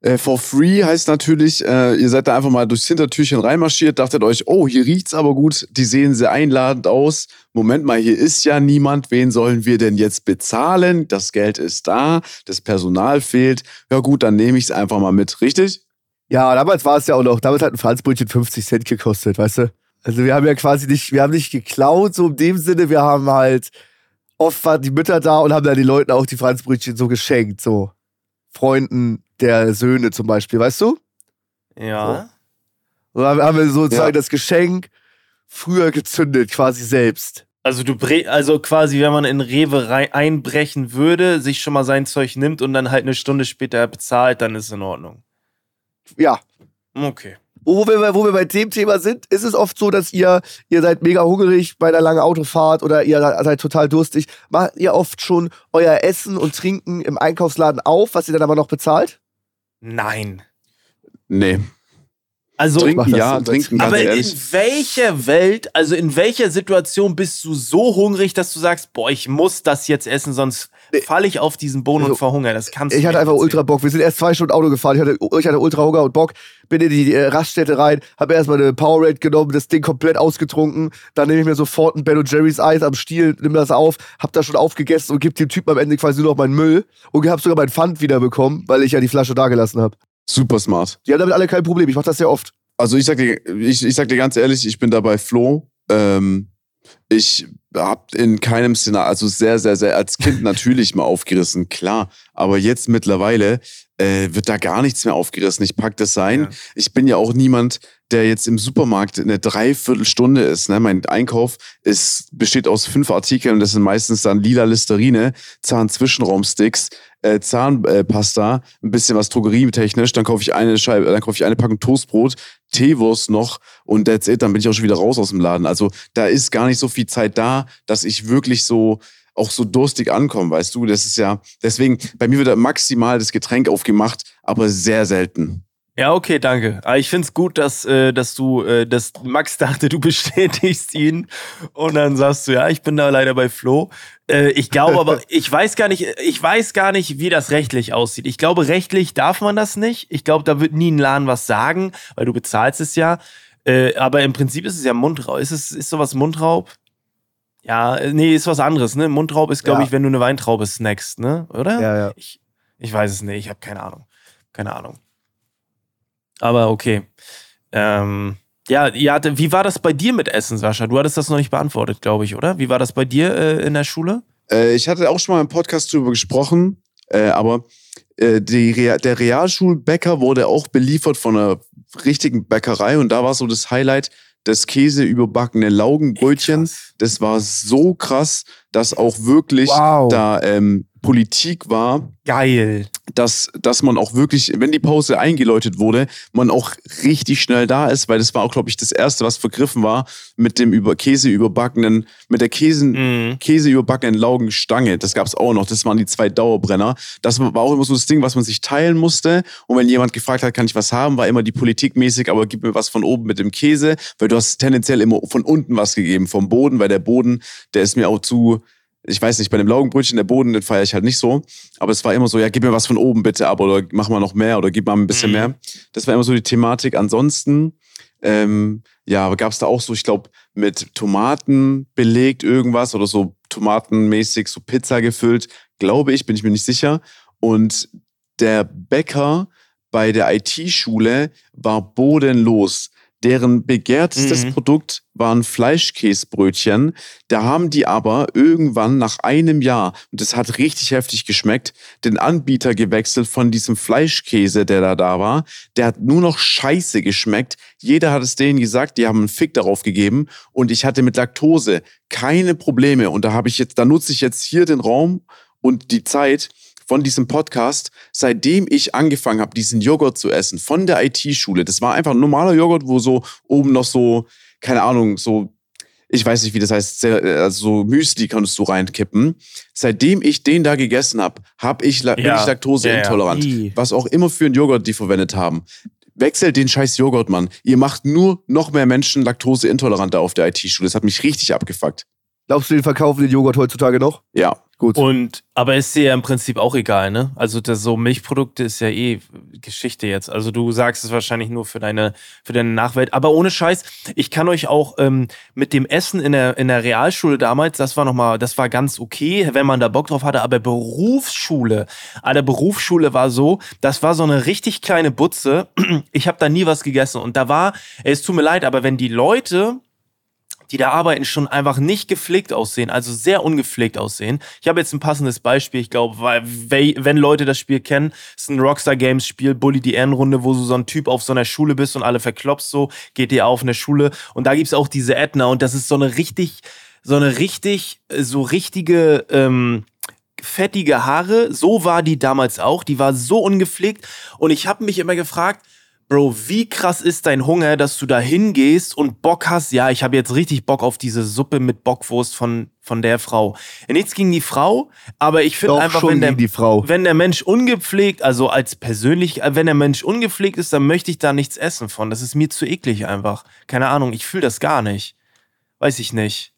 Äh, for free heißt natürlich, äh, ihr seid da einfach mal durchs Hintertürchen reinmarschiert, dachtet euch, oh, hier riecht's aber gut, die sehen sehr einladend aus. Moment mal, hier ist ja niemand, wen sollen wir denn jetzt bezahlen? Das Geld ist da, das Personal fehlt. Ja gut, dann nehme ich's einfach mal mit, richtig? Ja, damals war es ja auch noch, damals hat ein Franzbrötchen 50 Cent gekostet, weißt du? Also wir haben ja quasi nicht, wir haben nicht geklaut, so in dem Sinne, wir haben halt, oft waren die Mütter da und haben dann den Leuten auch die Franzbrötchen so geschenkt, so. Freunden der Söhne zum Beispiel, weißt du? Ja. Und dann haben wir sozusagen Ja. das Geschenk früher gezündet, quasi selbst. Also du bre also quasi, wenn man in Rewe rein einbrechen würde, sich schon mal sein Zeug nimmt und dann halt eine Stunde später bezahlt, dann ist es in Ordnung. Ja. Okay. Wo wir, bei- wo wir bei dem Thema sind, ist es oft so, dass ihr, ihr seid mega hungrig bei einer langen Autofahrt oder ihr seid total durstig. Macht ihr oft schon euer Essen und Trinken im Einkaufsladen auf, was ihr dann aber noch bezahlt? Nein. Nee. Also, Trinken, ja, so, trinken, aber in welcher Welt, also in welcher Situation bist du so hungrig, dass du sagst, boah, ich muss das jetzt essen, sonst falle ich auf diesen Boden und Also, verhungere. Das kannst du Ich hatte einfach erzählen. ultra Bock. Wir sind erst zwei Stunden Auto gefahren. Ich hatte, ich hatte ultra Hunger und Bock. Bin in die äh, Raststätte rein, habe erstmal eine Powerade genommen, das Ding komplett ausgetrunken. Dann nehme ich mir sofort ein Ben Jerry's Eis am Stiel, nimm das auf, hab das schon aufgegessen und gib dem Typen am Ende quasi nur noch meinen Müll. Und hab sogar meinen Pfand wiederbekommen, weil ich ja die Flasche da gelassen habe. Super smart. Die haben damit alle kein Problem. Ich mach das sehr oft. Also ich sag dir, ich, ich sag dir ganz ehrlich, ich bin dabei Flo. Ähm, ich hab in keinem Szenario, also sehr, sehr, sehr, als Kind natürlich mal aufgerissen, klar. Aber jetzt mittlerweile äh, wird da gar nichts mehr aufgerissen. Ich pack das sein. Ja. Ich bin ja auch niemand, der jetzt im Supermarkt eine Dreiviertelstunde ist. Ne? Mein Einkauf ist, besteht aus fünf Artikeln. Das sind meistens dann lila Listerine, Zahnzwischenraumsticks, äh, Zahnpasta, ein bisschen was drogerietechnisch. Dann kaufe ich eine Scheibe, dann kaufe ich eine Packung Toastbrot, Teewurst noch und that's it. Dann bin ich auch schon wieder raus aus dem Laden. Also da ist gar nicht so viel Zeit da, dass ich wirklich so auch so durstig ankomme, weißt du? Das ist ja, deswegen, bei mir wird da maximal das Getränk aufgemacht, aber sehr selten. Ja, okay, danke. Aber ich find's gut, dass, äh, dass du, äh, dass Max dachte, du bestätigst ihn und dann sagst du, ja, ich bin da leider bei Flo. Äh, ich glaube aber, ich weiß gar nicht, ich weiß gar nicht, wie das rechtlich aussieht. Ich glaube, rechtlich darf man das nicht. Ich glaube, da wird nie ein Laden was sagen, weil du bezahlst es ja. Aber im Prinzip ist es ja Mundraub. Ist es, ist sowas Mundraub? Ja, nee, ist was anderes, ne? Mundraub ist, glaube Ja. ich, wenn du eine Weintraube snackst, ne? Oder? Ja, ja. Ich, ich weiß es nicht, ich habe keine Ahnung. Keine Ahnung. Aber okay. Ähm, ja, ja, wie war das bei dir mit Essen, Sascha? Du hattest das noch nicht beantwortet, glaube ich, oder? Wie war das bei dir äh, in der Schule? Äh, ich hatte auch schon mal im Podcast drüber gesprochen, äh, aber äh, Rea der Realschulbäcker wurde auch beliefert von einer richtigen Bäckerei und da war so das Highlight das Käse überbackene Laugenbrötchen. Krass. Das war so krass, dass auch wirklich Wow. da ähm, Politik war, Geil. dass, dass man auch wirklich, wenn die Pause eingeläutet wurde, man auch richtig schnell da ist, weil das war auch, glaube ich, das erste, was vergriffen war mit dem über Käse überbackenen, mit der Käse, Mhm. Käse überbackenen Laugenstange. Das gab es auch noch. Das waren die zwei Dauerbrenner. Das war auch immer so das Ding, was man sich teilen musste. Und wenn jemand gefragt hat, kann ich was haben, war immer die Politik mäßig, aber gib mir was von oben mit dem Käse, weil du hast tendenziell immer von unten was gegeben, vom Boden, weil der Boden, der ist mir auch zu, ich weiß nicht, bei dem Laugenbrötchen, der Boden, den feiere ich halt nicht so. Aber es war immer so, ja, gib mir was von oben bitte ab oder mach mal noch mehr oder gib mal ein bisschen Mhm. mehr. Das war immer so die Thematik. Ansonsten, ähm, ja, gab es da auch so, ich glaube, mit Tomaten belegt irgendwas oder so tomatenmäßig, so Pizza gefüllt, glaube ich, bin ich mir nicht sicher. Und der Bäcker bei der IT-Schule war bodenlos. Deren begehrtestes Mhm. Produkt waren Fleischkäsebrötchen. Da haben die aber irgendwann nach einem Jahr, und das hat richtig heftig geschmeckt, den Anbieter gewechselt von diesem Fleischkäse, der da da war. Der hat nur noch scheiße geschmeckt. Jeder hat es denen gesagt, die haben einen Fick darauf gegeben. Und ich hatte mit Laktose keine Probleme. Und da habe ich jetzt, da nutze ich jetzt hier den Raum und die Zeit von diesem Podcast, seitdem ich angefangen habe, diesen Joghurt zu essen, von der IT-Schule. Das war einfach ein normaler Joghurt, wo so oben noch so, keine Ahnung, so, ich weiß nicht, wie das heißt, äh, also so Müsli kannst du reinkippen. Seitdem ich den da gegessen habe, hab ich, bin Ja. ich laktoseintolerant. Ih. Was auch immer für einen Joghurt die verwendet haben. Wechselt den scheiß Joghurt, Mann. Ihr macht nur noch mehr Menschen laktoseintoleranter auf der IT-Schule. Das hat mich richtig abgefuckt. Glaubst du, den verkaufen den Joghurt heutzutage noch? Ja. Gut. Und, aber ist dir ja im Prinzip auch egal, ne? Also das so Milchprodukte ist ja eh Geschichte jetzt. Also du sagst es wahrscheinlich nur für deine, für deine Nachwelt. Aber ohne Scheiß, ich kann euch auch ähm, mit dem Essen in der, in der Realschule damals, das war nochmal, das war ganz okay, wenn man da Bock drauf hatte. Aber Berufsschule, an der Berufsschule war so, das war so eine richtig kleine Butze. Ich habe da nie was gegessen. Und da war, ey, es tut mir leid, aber wenn die Leute die da arbeiten, schon einfach nicht gepflegt aussehen, also sehr ungepflegt aussehen. Ich habe jetzt ein passendes Beispiel, ich glaube, weil we- wenn Leute das Spiel kennen, ist ein Rockstar Games Spiel, Bully die Ehrenrunde, wo du so ein Typ auf so einer Schule bist und alle verklopst so, geht dir auf in der Schule. Und da gibt's auch diese Edna und das ist so eine richtig, so eine richtig, äh, so richtige, ähm, fettige Haare, so war die damals auch, die war so ungepflegt. Und ich habe mich immer gefragt, Bro, wie krass ist dein Hunger, dass du da hingehst und Bock hast? Ja, ich habe jetzt richtig Bock auf diese Suppe mit Bockwurst von, von der Frau. Nichts gegen die Frau, aber ich finde einfach, schon wenn der, wenn der Mensch ungepflegt, also als persönlich, äh, wenn der Mensch ungepflegt ist, dann möchte ich da nichts essen von. Das ist mir zu eklig einfach. Keine Ahnung, ich fühle das gar nicht. Weiß ich nicht.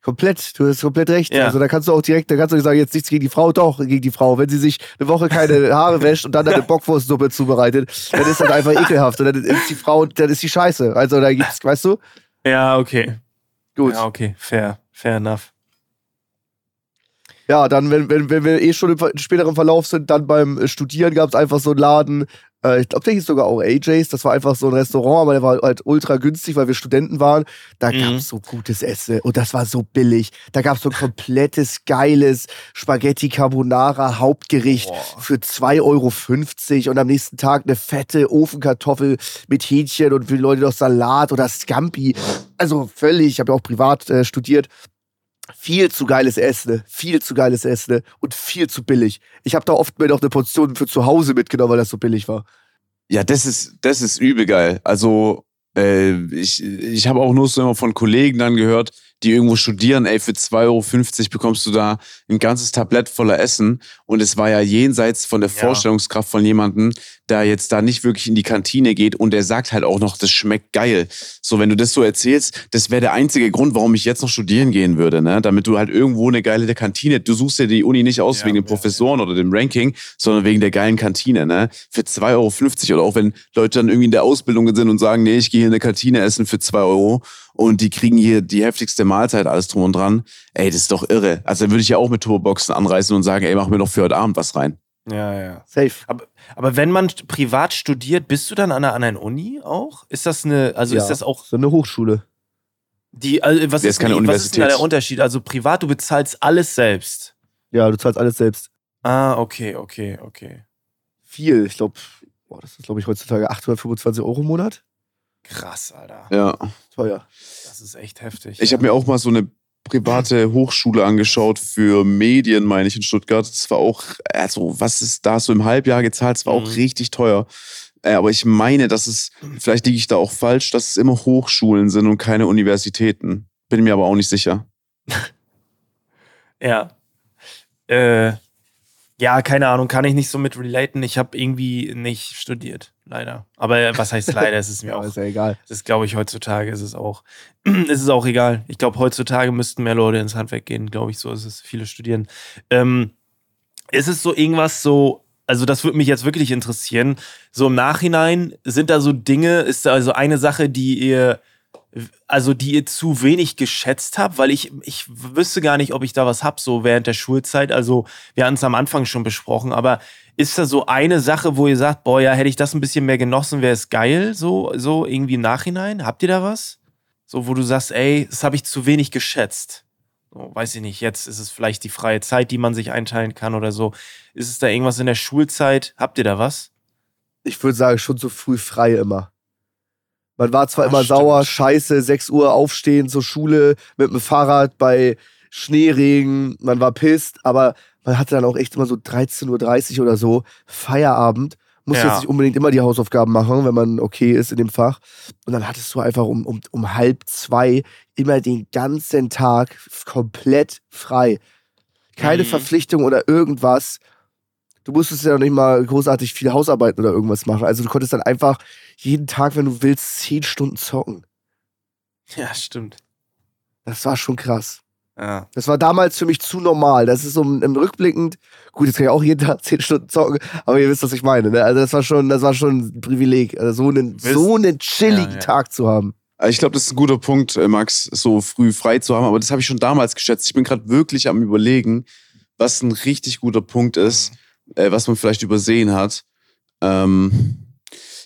Komplett, du hast komplett recht. Ja. Also da kannst du auch direkt, da kannst du nicht sagen, jetzt nichts gegen die Frau, doch, gegen die Frau. Wenn sie sich eine Woche keine Haare wäscht und dann eine Bockwurstsuppe zubereitet, dann ist das einfach ekelhaft. Und dann ist die Frau, dann ist die scheiße. Also da gibt's, weißt du? Ja, okay. Gut. Ja, okay. Fair. Fair enough. Ja, dann, wenn, wenn, wenn wir eh schon im späteren Verlauf sind, dann beim Studieren gab es einfach so einen Laden, äh, ich glaube, der hieß sogar auch AJ's, das war einfach so ein Restaurant, aber der war halt ultra günstig, weil wir Studenten waren. Da Mhm. gab es so gutes Essen und das war so billig. Da gab es so ein komplettes, geiles Spaghetti Carbonara Hauptgericht Boah. für 2,50 Euro und am nächsten Tag eine fette Ofenkartoffel mit Hähnchen und für die Leute noch Salat oder Scampi. Also völlig, ich habe ja auch privat äh, studiert viel zu geiles Essen, viel zu geiles Essen und viel zu billig. Ich habe da oft mir noch eine Portion für zu Hause mitgenommen, weil das so billig war. Ja, das ist, das ist übel geil. Also, äh, ich, ich habe auch nur so immer von Kollegen dann gehört, die irgendwo studieren, ey, für 2,50 Euro bekommst du da ein ganzes Tablett voller Essen. Und es war ja jenseits von der Ja. Vorstellungskraft von jemandem, der jetzt da nicht wirklich in die Kantine geht und der sagt halt auch noch, das schmeckt geil. So, wenn du das so erzählst, das wäre der einzige Grund, warum ich jetzt noch studieren gehen würde, ne? Damit du halt irgendwo eine geile Kantine, du suchst dir die Uni nicht aus Ja, wegen den ja, Professoren oder dem Ranking, sondern wegen der geilen Kantine, ne? Für 2,50 Euro. Oder auch wenn Leute dann irgendwie in der Ausbildung sind und sagen, nee, ich gehe hier in eine Kantine essen für 2 Euro und die kriegen hier die heftigste Mahlzeit, alles drum und dran. Ey, das ist doch irre. Also dann würde ich ja auch mit Turboboxen anreißen und sagen, ey, mach mir doch für heute Abend was rein. Ja, ja. Safe. Aber, aber wenn man privat studiert, bist du dann an einer anderen Uni auch? Ist das eine, also Ja. ist das auch So eine Hochschule. die, also was, ist ist keine denn, was ist denn da Universität. der Unterschied? Also privat, du bezahlst alles selbst. Ja, du zahlst alles selbst. Ah, okay, okay, okay. Viel. Ich glaube, das ist, glaube ich, heutzutage 825 Euro im Monat. Krass, Alter. Ja. Teuer. Das ist echt heftig. Ich ja. habe mir auch mal so eine private Hochschule angeschaut für Medien, meine ich, in Stuttgart. Das war auch, also, was ist da so im Halbjahr gezahlt? Das war auch Mhm. richtig teuer. Äh, Aber ich meine, dass es, vielleicht liege ich da auch falsch, dass es immer Hochschulen sind und keine Universitäten. Bin mir aber auch nicht sicher. Ja. Äh, ja, keine Ahnung, kann ich nicht so mit relaten. Ich habe irgendwie nicht studiert, leider. Aber äh, was heißt leider? Es ist mir Ja, auch ist ja egal. Das glaube ich heutzutage ist es auch. ist es auch egal. Ich glaube, heutzutage müssten mehr Leute ins Handwerk gehen, glaube ich, so ist es. Viele studieren. Ähm, ist es so irgendwas so, also das würde mich jetzt wirklich interessieren. So im Nachhinein, sind da so Dinge, ist da also eine Sache, die ihr, also die ihr zu wenig geschätzt habt? Weil ich, ich wüsste gar nicht, ob ich da was hab, so während der Schulzeit. Also wir hatten es am Anfang schon besprochen, aber ist da so eine Sache, wo ihr sagt, boah, ja, hätte ich das ein bisschen mehr genossen, wäre es geil, so, so irgendwie im Nachhinein? Habt ihr da was? So, wo du sagst, ey, das habe ich zu wenig geschätzt. So, weiß ich nicht, jetzt ist es vielleicht die freie Zeit, die man sich einteilen kann oder so. Ist es da irgendwas in der Schulzeit? Habt ihr da was? Ich würde sagen, schon so früh frei immer. Man war zwar Ah, immer stimmt. sauer, scheiße, 6 Uhr aufstehen zur Schule mit dem Fahrrad bei Schneeregen, man war pisst, aber man hatte dann auch echt immer so 13.30 Uhr oder so, Feierabend. Muss Ja. jetzt nicht unbedingt immer die Hausaufgaben machen, wenn man okay ist in dem Fach. Und dann hattest du einfach um, um, um halb zwei immer den ganzen Tag komplett frei. Keine Mhm. Verpflichtung oder irgendwas. Du musstest ja noch nicht mal großartig viel Hausarbeiten oder irgendwas machen. Also du konntest dann einfach jeden Tag, wenn du willst, zehn Stunden zocken. Ja, stimmt. Das war schon krass. Ja. Das war damals für mich zu normal. Das ist so im, rückblickend, gut, jetzt kann ich auch jeden Tag zehn Stunden zocken, aber ihr wisst, was ich meine. Ne? Also das war schon, das war schon ein Privileg, also so einen, so einen chilligen Ja, ja. Tag zu haben. Äh, Ich glaube, das ist ein guter Punkt, äh, Max, so früh frei zu haben. Aber das habe ich schon damals geschätzt. Ich bin gerade wirklich am Überlegen, was ein richtig guter Punkt ist, äh, was man vielleicht übersehen hat. Ähm,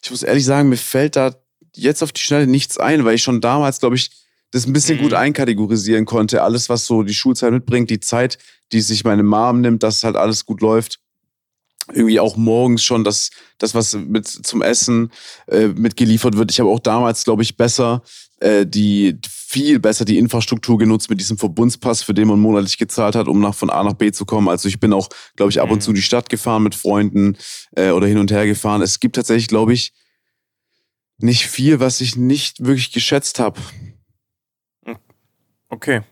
ich muss ehrlich sagen, mir fällt da jetzt auf die Schnelle nichts ein, weil ich schon damals, glaube ich, das ein bisschen Mhm. gut einkategorisieren konnte. Alles, was so die Schulzeit mitbringt, die Zeit, die sich meine Mom nimmt, dass halt alles gut läuft. Irgendwie auch morgens schon das, das was mit zum Essen äh, mitgeliefert wird. Ich habe auch damals, glaube ich, besser äh, die viel besser die Infrastruktur genutzt mit diesem Verbundspass, für den man monatlich gezahlt hat, um nach von A nach B zu kommen. Also ich bin auch, glaube ich, ab und Mhm. zu in die Stadt gefahren mit Freunden äh, oder hin und her gefahren. Es gibt tatsächlich, glaube ich, Nicht viel, was ich nicht wirklich geschätzt habe. Okay.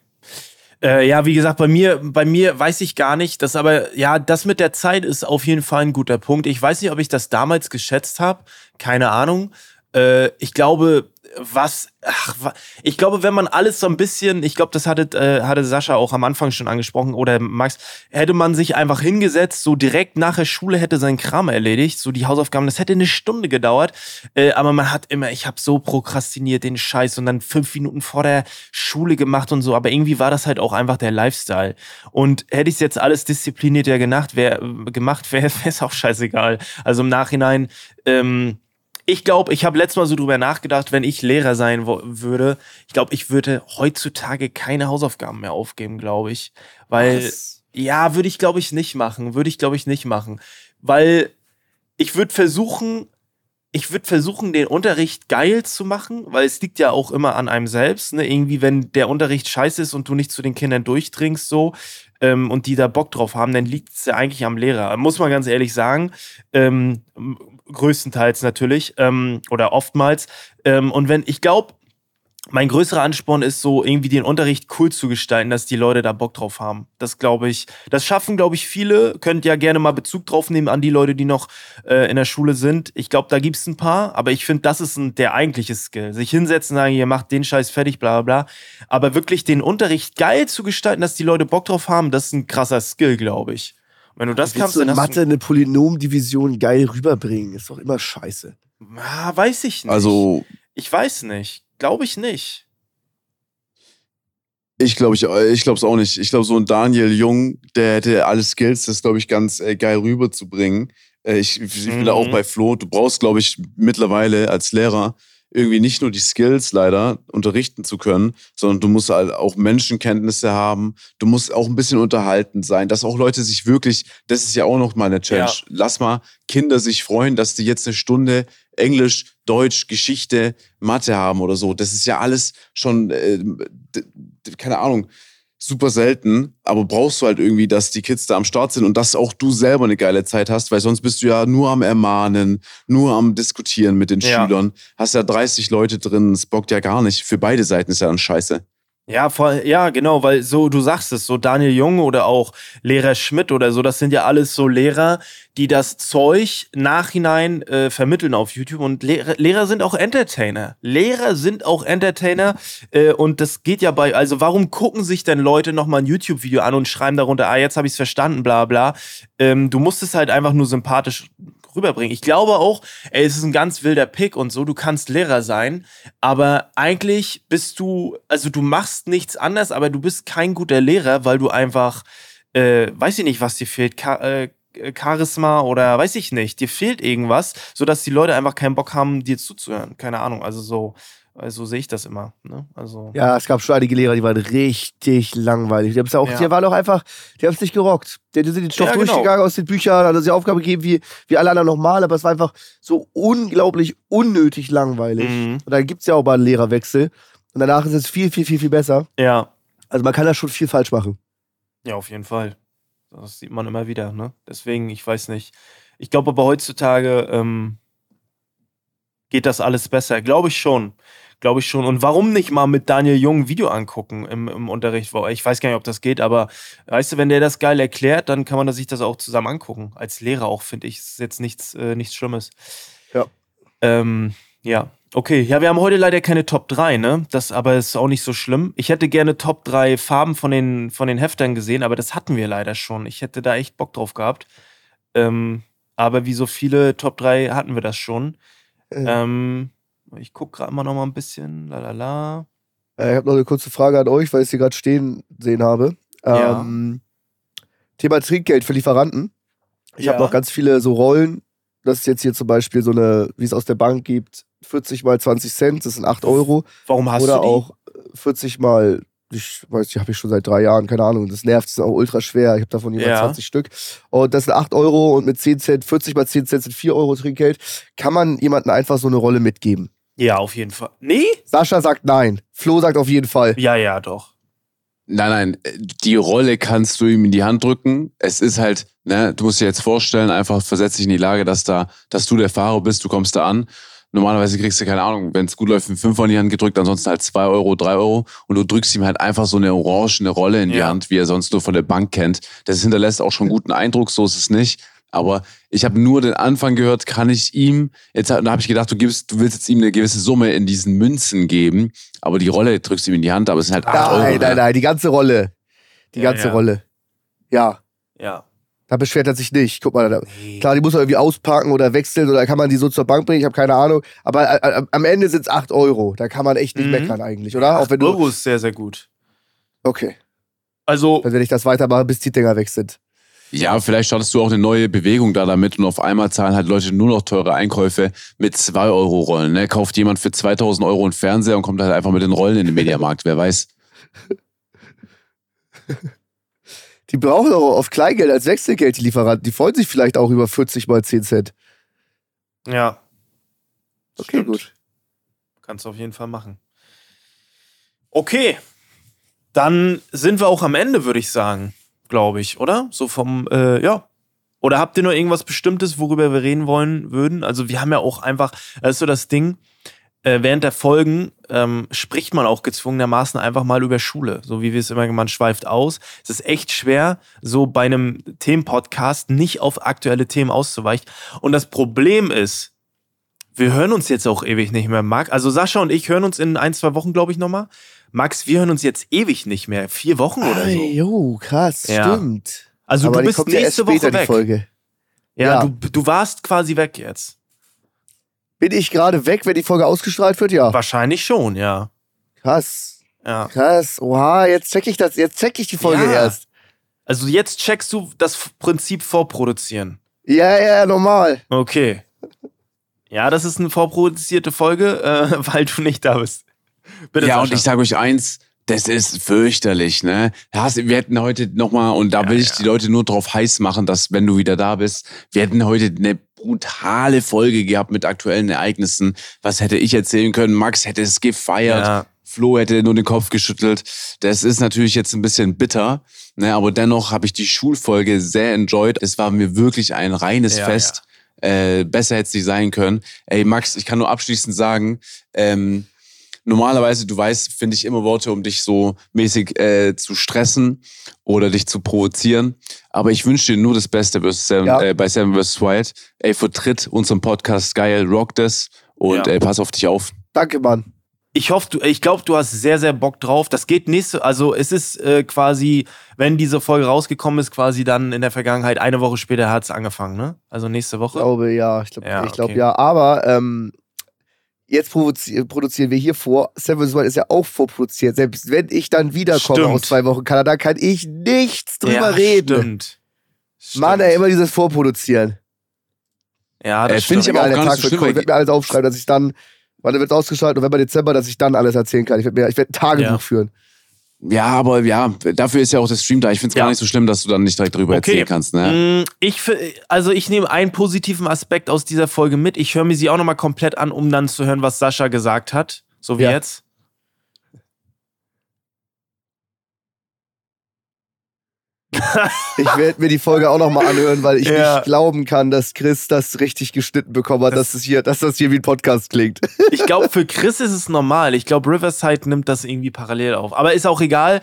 Äh, ja, wie gesagt, bei mir, bei mir weiß ich gar nicht, das aber, ja, das mit der Zeit ist auf jeden Fall ein guter Punkt. Ich weiß nicht, ob ich das damals geschätzt habe. Keine Ahnung. Äh, ich glaube, was, ach, ich glaube, wenn man alles so ein bisschen, ich glaube, das hatte, äh, hatte Sascha auch am Anfang schon angesprochen oder Max, hätte man sich einfach hingesetzt, so direkt nach der Schule hätte sein Kram erledigt, so die Hausaufgaben, das hätte eine Stunde gedauert, äh, aber man hat immer, ich habe so prokrastiniert den Scheiß und dann fünf Minuten vor der Schule gemacht und so, aber irgendwie war das halt auch einfach der Lifestyle und hätte ich es jetzt alles disziplinierter gemacht, wär, gemacht, wäre es auch scheißegal. Also im Nachhinein, ähm, ich glaube, ich habe letztes Mal so drüber nachgedacht, wenn ich Lehrer sein würde, ich glaube, ich würde heutzutage keine Hausaufgaben mehr aufgeben, glaube ich. Weil, Was? ja, würde ich, glaube ich, nicht machen. Würde ich, glaube ich, nicht machen. Weil ich würde versuchen, ich würde versuchen, den Unterricht geil zu machen, weil es liegt ja auch immer an einem selbst. Ne? Irgendwie, wenn der Unterricht scheiße ist und du nicht zu den Kindern durchdringst, so, ähm, und die da Bock drauf haben, dann liegt es ja eigentlich am Lehrer. Muss man ganz ehrlich sagen. Ähm, größtenteils natürlich ähm, oder oftmals. Ähm, und wenn, ich glaube, mein größerer Ansporn ist so, irgendwie den Unterricht cool zu gestalten, dass die Leute da Bock drauf haben. Das glaube ich, das schaffen, glaube ich, viele. Könnt ja gerne mal Bezug drauf nehmen an die Leute, die noch äh, in der Schule sind. Ich glaube, da gibt es ein paar, aber ich finde, das ist ein, der eigentliche Skill. Sich hinsetzen, sagen, ihr macht den Scheiß fertig, bla bla bla. Aber wirklich den Unterricht geil zu gestalten, dass die Leute Bock drauf haben, das ist ein krasser Skill, glaube ich. Wenn du das kannst, du dann in hast Mathe eine Polynomdivision geil rüberbringen? Ist doch immer scheiße. Ah, weiß ich nicht. Also, ich weiß nicht. Glaube ich nicht. ich glaube ich, ich glaube es auch nicht. Ich glaube, so ein Daniel Jung, der hätte alle Skills, das glaube ich ganz äh, geil rüberzubringen. Äh, ich, ich bin da Mhm. auch bei Flo. Du brauchst, glaube ich, mittlerweile als Lehrer irgendwie nicht nur die Skills leider unterrichten zu können, sondern du musst halt auch Menschenkenntnisse haben. Du musst auch ein bisschen unterhalten sein, dass auch Leute sich wirklich, das ist ja auch noch mal eine Challenge. Ja. Lass mal Kinder sich freuen, dass die jetzt eine Stunde Englisch, Deutsch, Geschichte, Mathe haben oder so. Das ist ja alles schon, äh, keine Ahnung, super selten, aber brauchst du halt irgendwie, dass die Kids da am Start sind und dass auch du selber eine geile Zeit hast, weil sonst bist du ja nur am Ermahnen, nur am Diskutieren mit den Ja. Schülern, hast ja 30 Leute drin, es bockt ja gar nicht. Für beide Seiten ist ja dann scheiße. Ja, voll, ja, genau, weil so, du sagst es, so Daniel Jung oder auch Lehrer Schmidt oder so, das sind ja alles so Lehrer, die das Zeug nachhinein äh, vermitteln auf YouTube und Lehrer, Lehrer sind auch Entertainer. Lehrer sind auch Entertainer äh, und das geht ja bei, also warum gucken sich denn Leute nochmal ein YouTube-Video an und schreiben darunter, ah, jetzt habe ich es verstanden, bla bla. Ähm, du musst es halt einfach nur sympathisch rüberbringen. Ich glaube auch, ey, es ist ein ganz wilder Pick und so, du kannst Lehrer sein, aber eigentlich bist du, also du machst nichts anders, aber du bist kein guter Lehrer, weil du einfach, äh, weiß ich nicht, was dir fehlt, Ka äh, Charisma oder weiß ich nicht, dir fehlt irgendwas, sodass die Leute einfach keinen Bock haben, dir zuzuhören. Keine Ahnung, also so, also sehe ich das immer. Ne? Also, Ja, es gab schon einige Lehrer, die waren richtig langweilig. Die, haben's ja auch, Ja. die waren auch einfach, die haben es nicht gerockt. Die, die sind den Stoff Ja, genau. durchgegangen aus den Büchern, hat uns die Aufgabe gegeben, wie, wie alle anderen nochmal, aber es war einfach so unglaublich unnötig langweilig. Mhm. Und dann gibt es ja auch mal einen Lehrerwechsel. Und danach ist es viel, viel, viel, viel besser. ja. Also man kann da schon viel falsch machen. Ja, auf jeden Fall. Das sieht man immer wieder, ne? Deswegen, ich weiß nicht. Ich glaube aber heutzutage ähm, geht das alles besser. Glaube ich schon. Glaube ich schon. Und warum nicht mal mit Daniel Jung ein Video angucken im, im Unterricht? Ich weiß gar nicht, ob das geht, aber weißt du, wenn der das geil erklärt, dann kann man sich das auch zusammen angucken. Als Lehrer auch, finde ich. Ist jetzt nichts, äh, nichts Schlimmes. Ja. Ähm, ja. Okay, ja, wir haben heute leider keine Top 3, ne? Das aber ist auch nicht so schlimm. Ich hätte gerne Top 3 Farben von den, von den Heftern gesehen, aber das hatten wir leider schon. Ich hätte da echt Bock drauf gehabt. Ähm, aber wie so viele Top 3 hatten wir das schon. Äh, Ähm, ich gucke gerade mal noch mal ein bisschen. Lalala. Äh, ich habe noch eine kurze Frage an euch, weil ich sie gerade stehen sehen habe. Ja. Ähm, Thema Trinkgeld für Lieferanten. Ich Ja. habe noch ganz viele so Rollen. Das ist jetzt hier zum Beispiel so eine, wie es aus der Bank gibt, 40 mal 20 Cent, das sind 8 Euro. Warum hast Oder du die? auch äh, 40 mal, ich weiß nicht, habe ich schon seit drei Jahren, keine Ahnung. Das nervt, das ist auch ultra schwer. Ich habe davon jeweils Ja. 20 Stück. Und das sind 8 Euro und mit 10 Cent, 40 mal 10 Cent sind 4 Euro Trinkgeld. Kann man jemandem einfach so eine Rolle mitgeben? Ja, auf jeden Fall. Nee? Sascha sagt nein. Flo sagt auf jeden Fall. Ja, ja, doch. Nein, nein, die Rolle kannst du ihm in die Hand drücken. Es ist halt, ne, du musst dir jetzt vorstellen, einfach versetz dich in die Lage, dass da, dass du der Fahrer bist, du kommst da an. Normalerweise kriegst du, keine Ahnung, wenn es gut läuft, einen Fünfer in die Hand gedrückt, ansonsten halt zwei Euro, drei Euro und du drückst ihm halt einfach so eine orangene Rolle in die Ja. Hand, wie er sonst nur von der Bank kennt. Das hinterlässt auch schon guten Eindruck, so ist es nicht. Aber ich habe nur den Anfang gehört, kann ich ihm, jetzt da habe ich gedacht, du gibst, du willst jetzt ihm eine gewisse Summe in diesen Münzen geben, aber die Rolle drückst du ihm in die Hand, aber es sind halt 8 Euro. Nein, nein, ne? nein, die ganze Rolle. Die Ja, ganze ja. Rolle. Ja, Ja. da beschwert er sich nicht. Guck mal, da, klar, die muss er irgendwie ausparken oder wechseln oder kann man die so zur Bank bringen, ich habe keine Ahnung. Aber äh, äh, am Ende sind es 8 Euro. Da kann man echt nicht Mhm. meckern eigentlich, oder? Auch 8 wenn du. Euro ist sehr, sehr gut. Okay. Also, Dann werde ich das weitermachen, bis die Dinger weg sind. Ja, vielleicht startest du auch eine neue Bewegung da damit und auf einmal zahlen halt Leute nur noch teure Einkäufe mit 2 Euro Rollen. Ne? Kauft jemand für 2000 Euro einen Fernseher und kommt halt einfach mit den Rollen in den Mediamarkt, wer weiß. Die brauchen auch auf Kleingeld als Wechselgeld, die Lieferanten. Die freuen sich vielleicht auch über 40 mal 10 Cent. ja. Okay, Stimmt. gut. Kannst du auf jeden Fall machen. Okay. Dann sind wir auch am Ende, würde ich sagen. Glaube ich, oder? So vom, äh, ja. Oder habt ihr noch irgendwas Bestimmtes, worüber wir reden wollen würden? Also, wir haben ja auch einfach, das ist so das Ding, äh, während der Folgen ähm, spricht man auch gezwungenermaßen einfach mal über Schule. So wie wir es immer, man schweift aus. Es ist echt schwer, so bei einem Themenpodcast nicht auf aktuelle Themen auszuweichen. Und das Problem ist, wir hören uns jetzt auch ewig nicht mehr, Max. Also Sascha und ich hören uns in ein, zwei Wochen, glaube ich, nochmal. Max, wir hören uns jetzt ewig nicht mehr. Vier Wochen oder so. Jo, krass, Ja. stimmt. Also Aber du bist ja nächste später, Woche weg. Folge. Ja, Ja. Du, du warst quasi weg jetzt. Bin ich gerade weg, wenn die Folge ausgestrahlt wird? Ja. Wahrscheinlich schon, ja. Krass. ja. Krass. Oha, jetzt check ich das. Jetzt check ich die Folge Ja. erst. Also jetzt checkst du das Prinzip vorproduzieren. Ja, ja, normal. Okay. Ja, das ist eine vorproduzierte Folge, äh, weil du nicht da bist. Bitte, ja, Sascha. und ich sage euch eins, das ist fürchterlich, ne? Wir hätten heute nochmal, und da Ja, will ich ja. die Leute nur drauf heiß machen, dass, wenn du wieder da bist, wir hätten heute eine brutale Folge gehabt mit aktuellen Ereignissen. Was hätte ich erzählen können? Max hätte es gefeiert. Ja. Flo hätte nur den Kopf geschüttelt. Das ist natürlich jetzt ein bisschen bitter, ne? aber dennoch habe ich die Schulfolge sehr enjoyed. Es war mir wirklich ein reines Ja, Fest. Äh, besser hätte es nicht sein können. Ey, Max, ich kann nur abschließend sagen, ähm, normalerweise, du weißt, finde ich immer Worte, um dich so mäßig äh, zu stressen oder dich zu provozieren. Aber ich wünsche dir nur das Beste Seven, Ja. äh, bei Seven vs. Wild. Ey, vertritt unseren Podcast geil, rock das und Ja. ey, pass auf dich auf. Danke, Mann. Ich hoffe, du, ich glaube, du hast sehr, sehr Bock drauf. Das geht nächste, also es ist äh, quasi, wenn diese Folge rausgekommen ist, quasi dann in der Vergangenheit, eine Woche später hat es angefangen, ne? Also nächste Ich Woche. glaube, ja. Ich glaube, Ja, ich glaub, okay. ja. Aber ähm, jetzt produzieren wir hier vor. Seven vs. Wild ist ja auch vorproduziert. Selbst wenn ich dann wiederkomme Stimmt. aus zwei Wochen Kanada, kann ich nichts drüber ja, reden. Stimmt. Mann, ey, immer dieses Vorproduzieren. Ja, das find stimmt. ich aber auch nicht Tag so schlimm. Ich werde mir alles aufschreiben, dass ich dann, wann wird ausgestrahlt? November, Dezember, dass ich dann alles erzählen kann. Ich werde mir, ich werde ein Tagebuch Ja. führen. Ja, aber ja, dafür ist ja auch der Stream da. Ich finde es Ja. gar nicht so schlimm, dass du dann nicht direkt drüber Okay. erzählen kannst. Ne? Mm, Ich, also ich nehme einen positiven Aspekt aus dieser Folge mit. Ich höre mir sie auch nochmal komplett an, um dann zu hören, was Sascha gesagt hat. So wie Ja. jetzt. Ich werde mir die Folge auch nochmal anhören, weil ich Ja. nicht glauben kann, dass Chris das richtig geschnitten bekommen hat, dass, es hier, dass das hier wie ein Podcast klingt. Ich glaube, für Chris ist es normal. Ich glaube, Riverside nimmt das irgendwie parallel auf. Aber ist auch egal.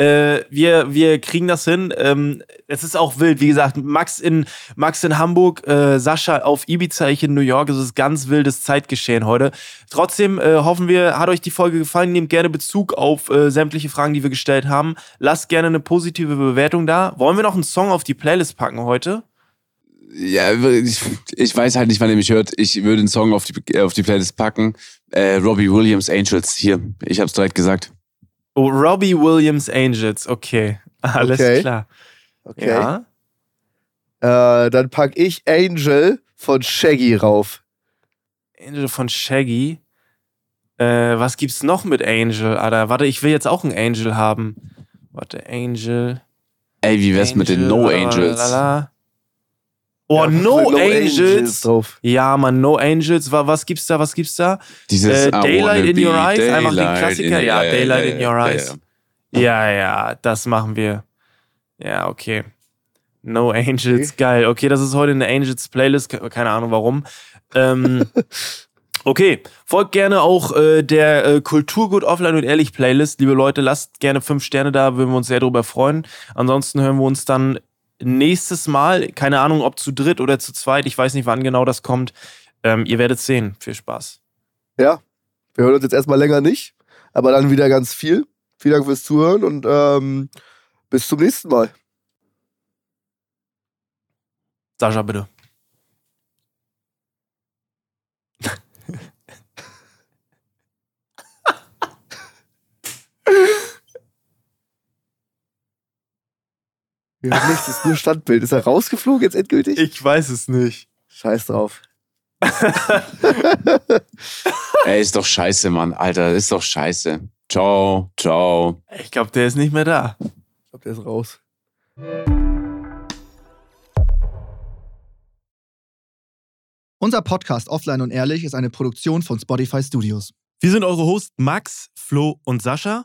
Äh, wir, wir kriegen das hin. Ähm, es ist auch wild. Wie gesagt, Max in, Max in Hamburg, äh, Sascha auf Ibiza, ich in New York. Es ist ganz wildes Zeitgeschehen heute. Trotzdem äh, hoffen wir, hat euch die Folge gefallen. Nehmt gerne Bezug auf äh, sämtliche Fragen, die wir gestellt haben. Lasst gerne eine positive Bewertung da. Wollen wir noch einen Song auf die Playlist packen heute? Ja, ich, ich weiß halt nicht, wann ihr mich hört. Ich würde einen Song auf die, auf die Playlist packen. Äh, Robbie Williams Angels. Hier, ich hab's direkt gesagt. Oh, Robbie Williams Angels. Okay. Alles Okay. klar. Okay. Ja. Äh, dann pack ich Angel von Shaggy rauf. Angel von Shaggy. Äh, was gibt's noch mit Angel, Alter? Warte, ich will jetzt auch einen Angel haben. Warte, Angel. Ey, wie wär's mit den Angel, No lalalala. Angels? Oh, Ja, No, mit Angels. drauf. Ja, Mann, No Angels. Wa- Was gibt's da? Was gibt's da? Dieses Äh, Daylight in your eyes, einfach den daylight Klassiker. Ja, Daylight in your eyes. ja. Ja, das machen wir. Ja, okay. No Angels, geil. Okay, das ist heute eine Angels Playlist. ke- Keine Ahnung warum. Ähm, Okay, folgt gerne auch äh, der äh, Kulturgut Offline und Ehrlich Playlist. Liebe Leute, lasst gerne fünf Sterne da, würden wir uns sehr darüber freuen. Ansonsten hören wir uns dann nächstes Mal, keine Ahnung, ob zu dritt oder zu zweit, ich weiß nicht, wann genau das kommt. Ähm, ihr werdet sehen. Viel Spaß. Ja, wir hören uns jetzt erstmal länger nicht, aber dann wieder ganz viel. Vielen Dank fürs Zuhören und ähm, bis zum nächsten Mal. Sascha, bitte. Wir haben nichts, das ist nur Standbild. Ist er rausgeflogen jetzt endgültig? Ich weiß es nicht. Scheiß drauf. Ey, ist doch scheiße, Mann. Alter, ist doch scheiße. Ciao, ciao. Ich glaube, der ist nicht mehr da. Ich glaube, der ist raus. Unser Podcast Offline und Ehrlich ist eine Produktion von Spotify Studios. Wir sind eure Hosts Max, Flo und Sascha.